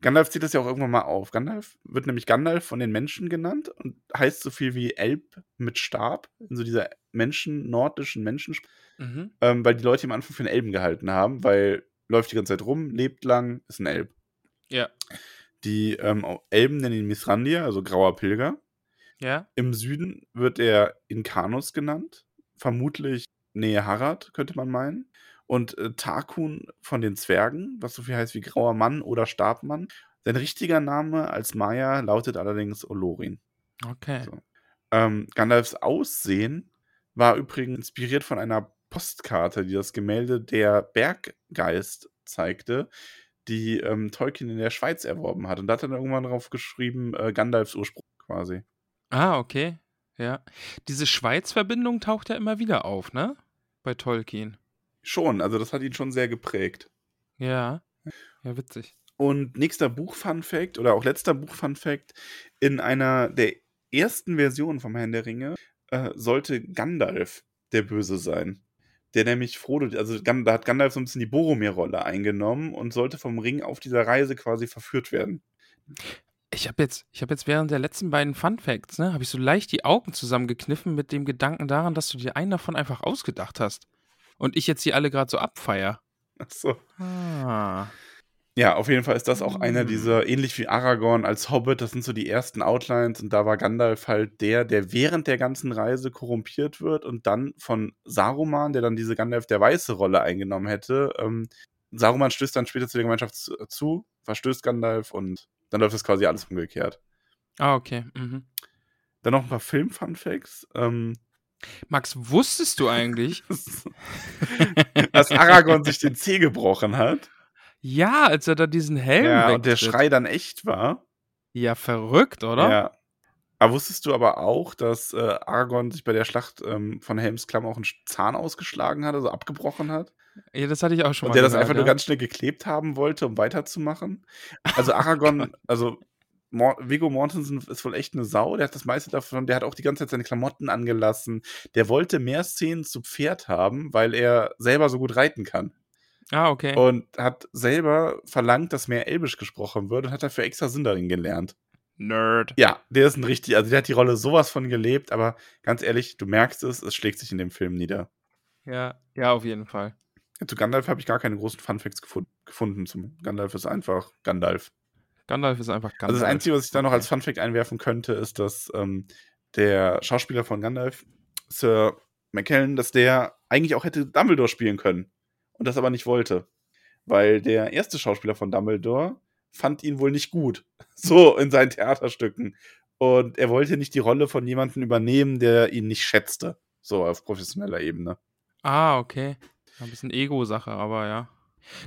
Gandalf zieht das ja auch irgendwann mal auf. Gandalf wird nämlich Gandalf von den Menschen genannt und heißt so viel wie Elb mit Stab, in so dieser Menschen, nordischen Menschen, Mhm. ähm, weil die Leute ihn am Anfang für einen Elben gehalten haben, weil läuft die ganze Zeit rum, lebt lang, ist ein Elb. Ja. Die ähm, Elben nennen ihn Mithrandir, also grauer Pilger. Ja. Im Süden wird er Inkanus genannt. Vermutlich Nähe Harad, könnte man meinen. Und äh, Tarkun von den Zwergen, was so viel heißt wie grauer Mann oder Stabmann. Sein richtiger Name als Maya lautet allerdings Olorin. Okay. So. Ähm, Gandalfs Aussehen war übrigens inspiriert von einer Postkarte, die das Gemälde der Berggeist zeigte, die ähm, Tolkien in der Schweiz erworben hat. Und da hat er dann irgendwann drauf geschrieben, äh, Gandalfs Ursprung quasi. Ah, okay. Ja. Diese Schweiz-Verbindung taucht ja immer wieder auf, ne? Bei Tolkien. Schon, also das hat ihn schon sehr geprägt. Ja. Ja, witzig. Und nächster Buch-Fun-Fact oder auch letzter Buch-Fun-Fact: In einer der ersten Versionen vom Herrn der Ringe äh, sollte Gandalf der Böse sein. Der nämlich Frodo, also da hat Gandalf so ein bisschen die Boromir-Rolle eingenommen und sollte vom Ring auf dieser Reise quasi verführt werden. Ich habe jetzt, ich habe jetzt während der letzten beiden Fun Facts, ne, habe ich so leicht die Augen zusammengekniffen mit dem Gedanken daran, dass du dir einen davon einfach ausgedacht hast. Und ich jetzt die alle gerade so abfeier. Achso. Ah. Ja, auf jeden Fall ist das auch einer Hm. dieser, ähnlich wie Aragorn als Hobbit, das sind so die ersten Outlines und da war Gandalf halt der, der während der ganzen Reise korrumpiert wird und dann von Saruman, der dann diese Gandalf der Weiße Rolle eingenommen hätte. Ähm, Saruman stößt dann später zu der Gemeinschaft zu, zu, verstößt Gandalf und dann läuft das quasi alles umgekehrt. Ah, okay. Mhm. Dann noch ein paar Film-Fun-Facts. Ähm, Max, wusstest du eigentlich? dass Aragorn sich den Zeh gebrochen hat. ja, als er da diesen Helm Ja, und der wegtritt. Schrei dann echt war. Ja, verrückt, oder? Ja. Aber wusstest du aber auch, dass äh, Aragorn sich bei der Schlacht ähm, von Helmsklamm auch einen Zahn ausgeschlagen hat, also abgebrochen hat? Ja, das hatte ich auch schon Und mal der das gehört, einfach ja. nur ganz schnell geklebt haben wollte, um weiterzumachen? Also Aragorn, also Mor Viggo Mortensen ist wohl echt eine Sau. Der hat das meiste davon, der hat auch die ganze Zeit seine Klamotten angelassen. Der wollte mehr Szenen zu Pferd haben, weil er selber so gut reiten kann. Ah, okay. Und hat selber verlangt, dass mehr Elbisch gesprochen wird und hat dafür extra Sindarin gelernt. Nerd. Ja, der ist ein richtig, also der hat die Rolle sowas von gelebt, aber ganz ehrlich, du merkst es, es schlägt sich in dem Film nieder. Ja, ja, auf jeden Fall. Zu Gandalf habe ich gar keine großen Funfacts gefund gefunden. Zum Gandalf ist einfach Gandalf. Gandalf ist einfach Gandalf. Also das Einzige, was ich da noch als Funfact einwerfen könnte, ist, dass ähm, der Schauspieler von Gandalf, Sir McKellen, dass der eigentlich auch hätte Dumbledore spielen können und das aber nicht wollte. Weil der erste Schauspieler von Dumbledore fand ihn wohl nicht gut. So in seinen Theaterstücken. Und er wollte nicht die Rolle von jemandem übernehmen, der ihn nicht schätzte. So auf professioneller Ebene. Ah, okay. Ein bisschen Ego-Sache, aber ja.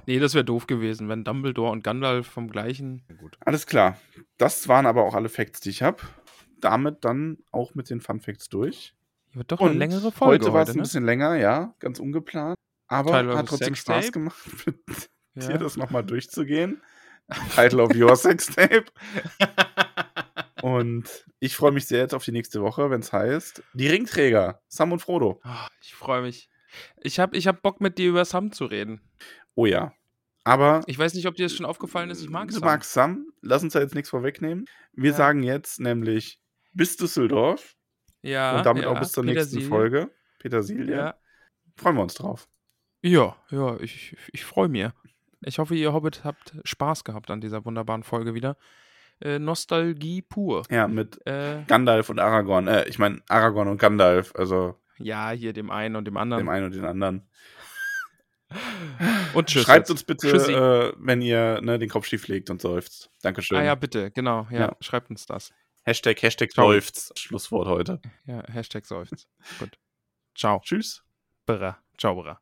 Nee, das wäre doof gewesen, wenn Dumbledore und Gandalf vom gleichen. Gut. Alles klar. Das waren aber auch alle Facts, die ich habe. Damit dann auch mit den Fun Facts durch. Wird doch Und eine längere Folge Heute war es ein ne? bisschen länger, ja, ganz ungeplant. Aber Title hat trotzdem Sextape? Spaß gemacht, mit dir Ja. das nochmal durchzugehen. Title of Your Sextape. Und ich freue mich sehr jetzt auf die nächste Woche, wenn es heißt, die Ringträger, Sam und Frodo. Ah, ich freue mich. Ich habe ich hab Bock, mit dir über Sam zu reden. Oh ja. Aber Ich weiß nicht, ob dir das schon aufgefallen ist. Ich mag du Sam. magst Sam. Lass uns da jetzt nichts vorwegnehmen. Wir Ja. sagen jetzt nämlich bis Düsseldorf Ja. und damit ja, auch bis zur nächsten Petersilie. Folge. Petersilie. Ja. Freuen wir uns drauf. Ja, ja, ich, ich freue mich. Ich hoffe, ihr Hobbit habt Spaß gehabt an dieser wunderbaren Folge wieder. Äh, Nostalgie pur. Ja, mit Äh, Gandalf und Aragorn. Äh, ich meine Aragorn und Gandalf. Also ja, hier dem einen und dem anderen. dem einen und den anderen. Und tschüss. Schreibt uns bitte, äh, wenn ihr ne, den Kopf schief legt und seufzt. Dankeschön. Ah ja, bitte, genau. Ja, Ja. schreibt uns das. Hashtag, Hashtag Ciao. seufzt. Schlusswort heute. Ja, Hashtag seufzt. Gut. Ciao. Tschüss. Bera. Ciao, Bera.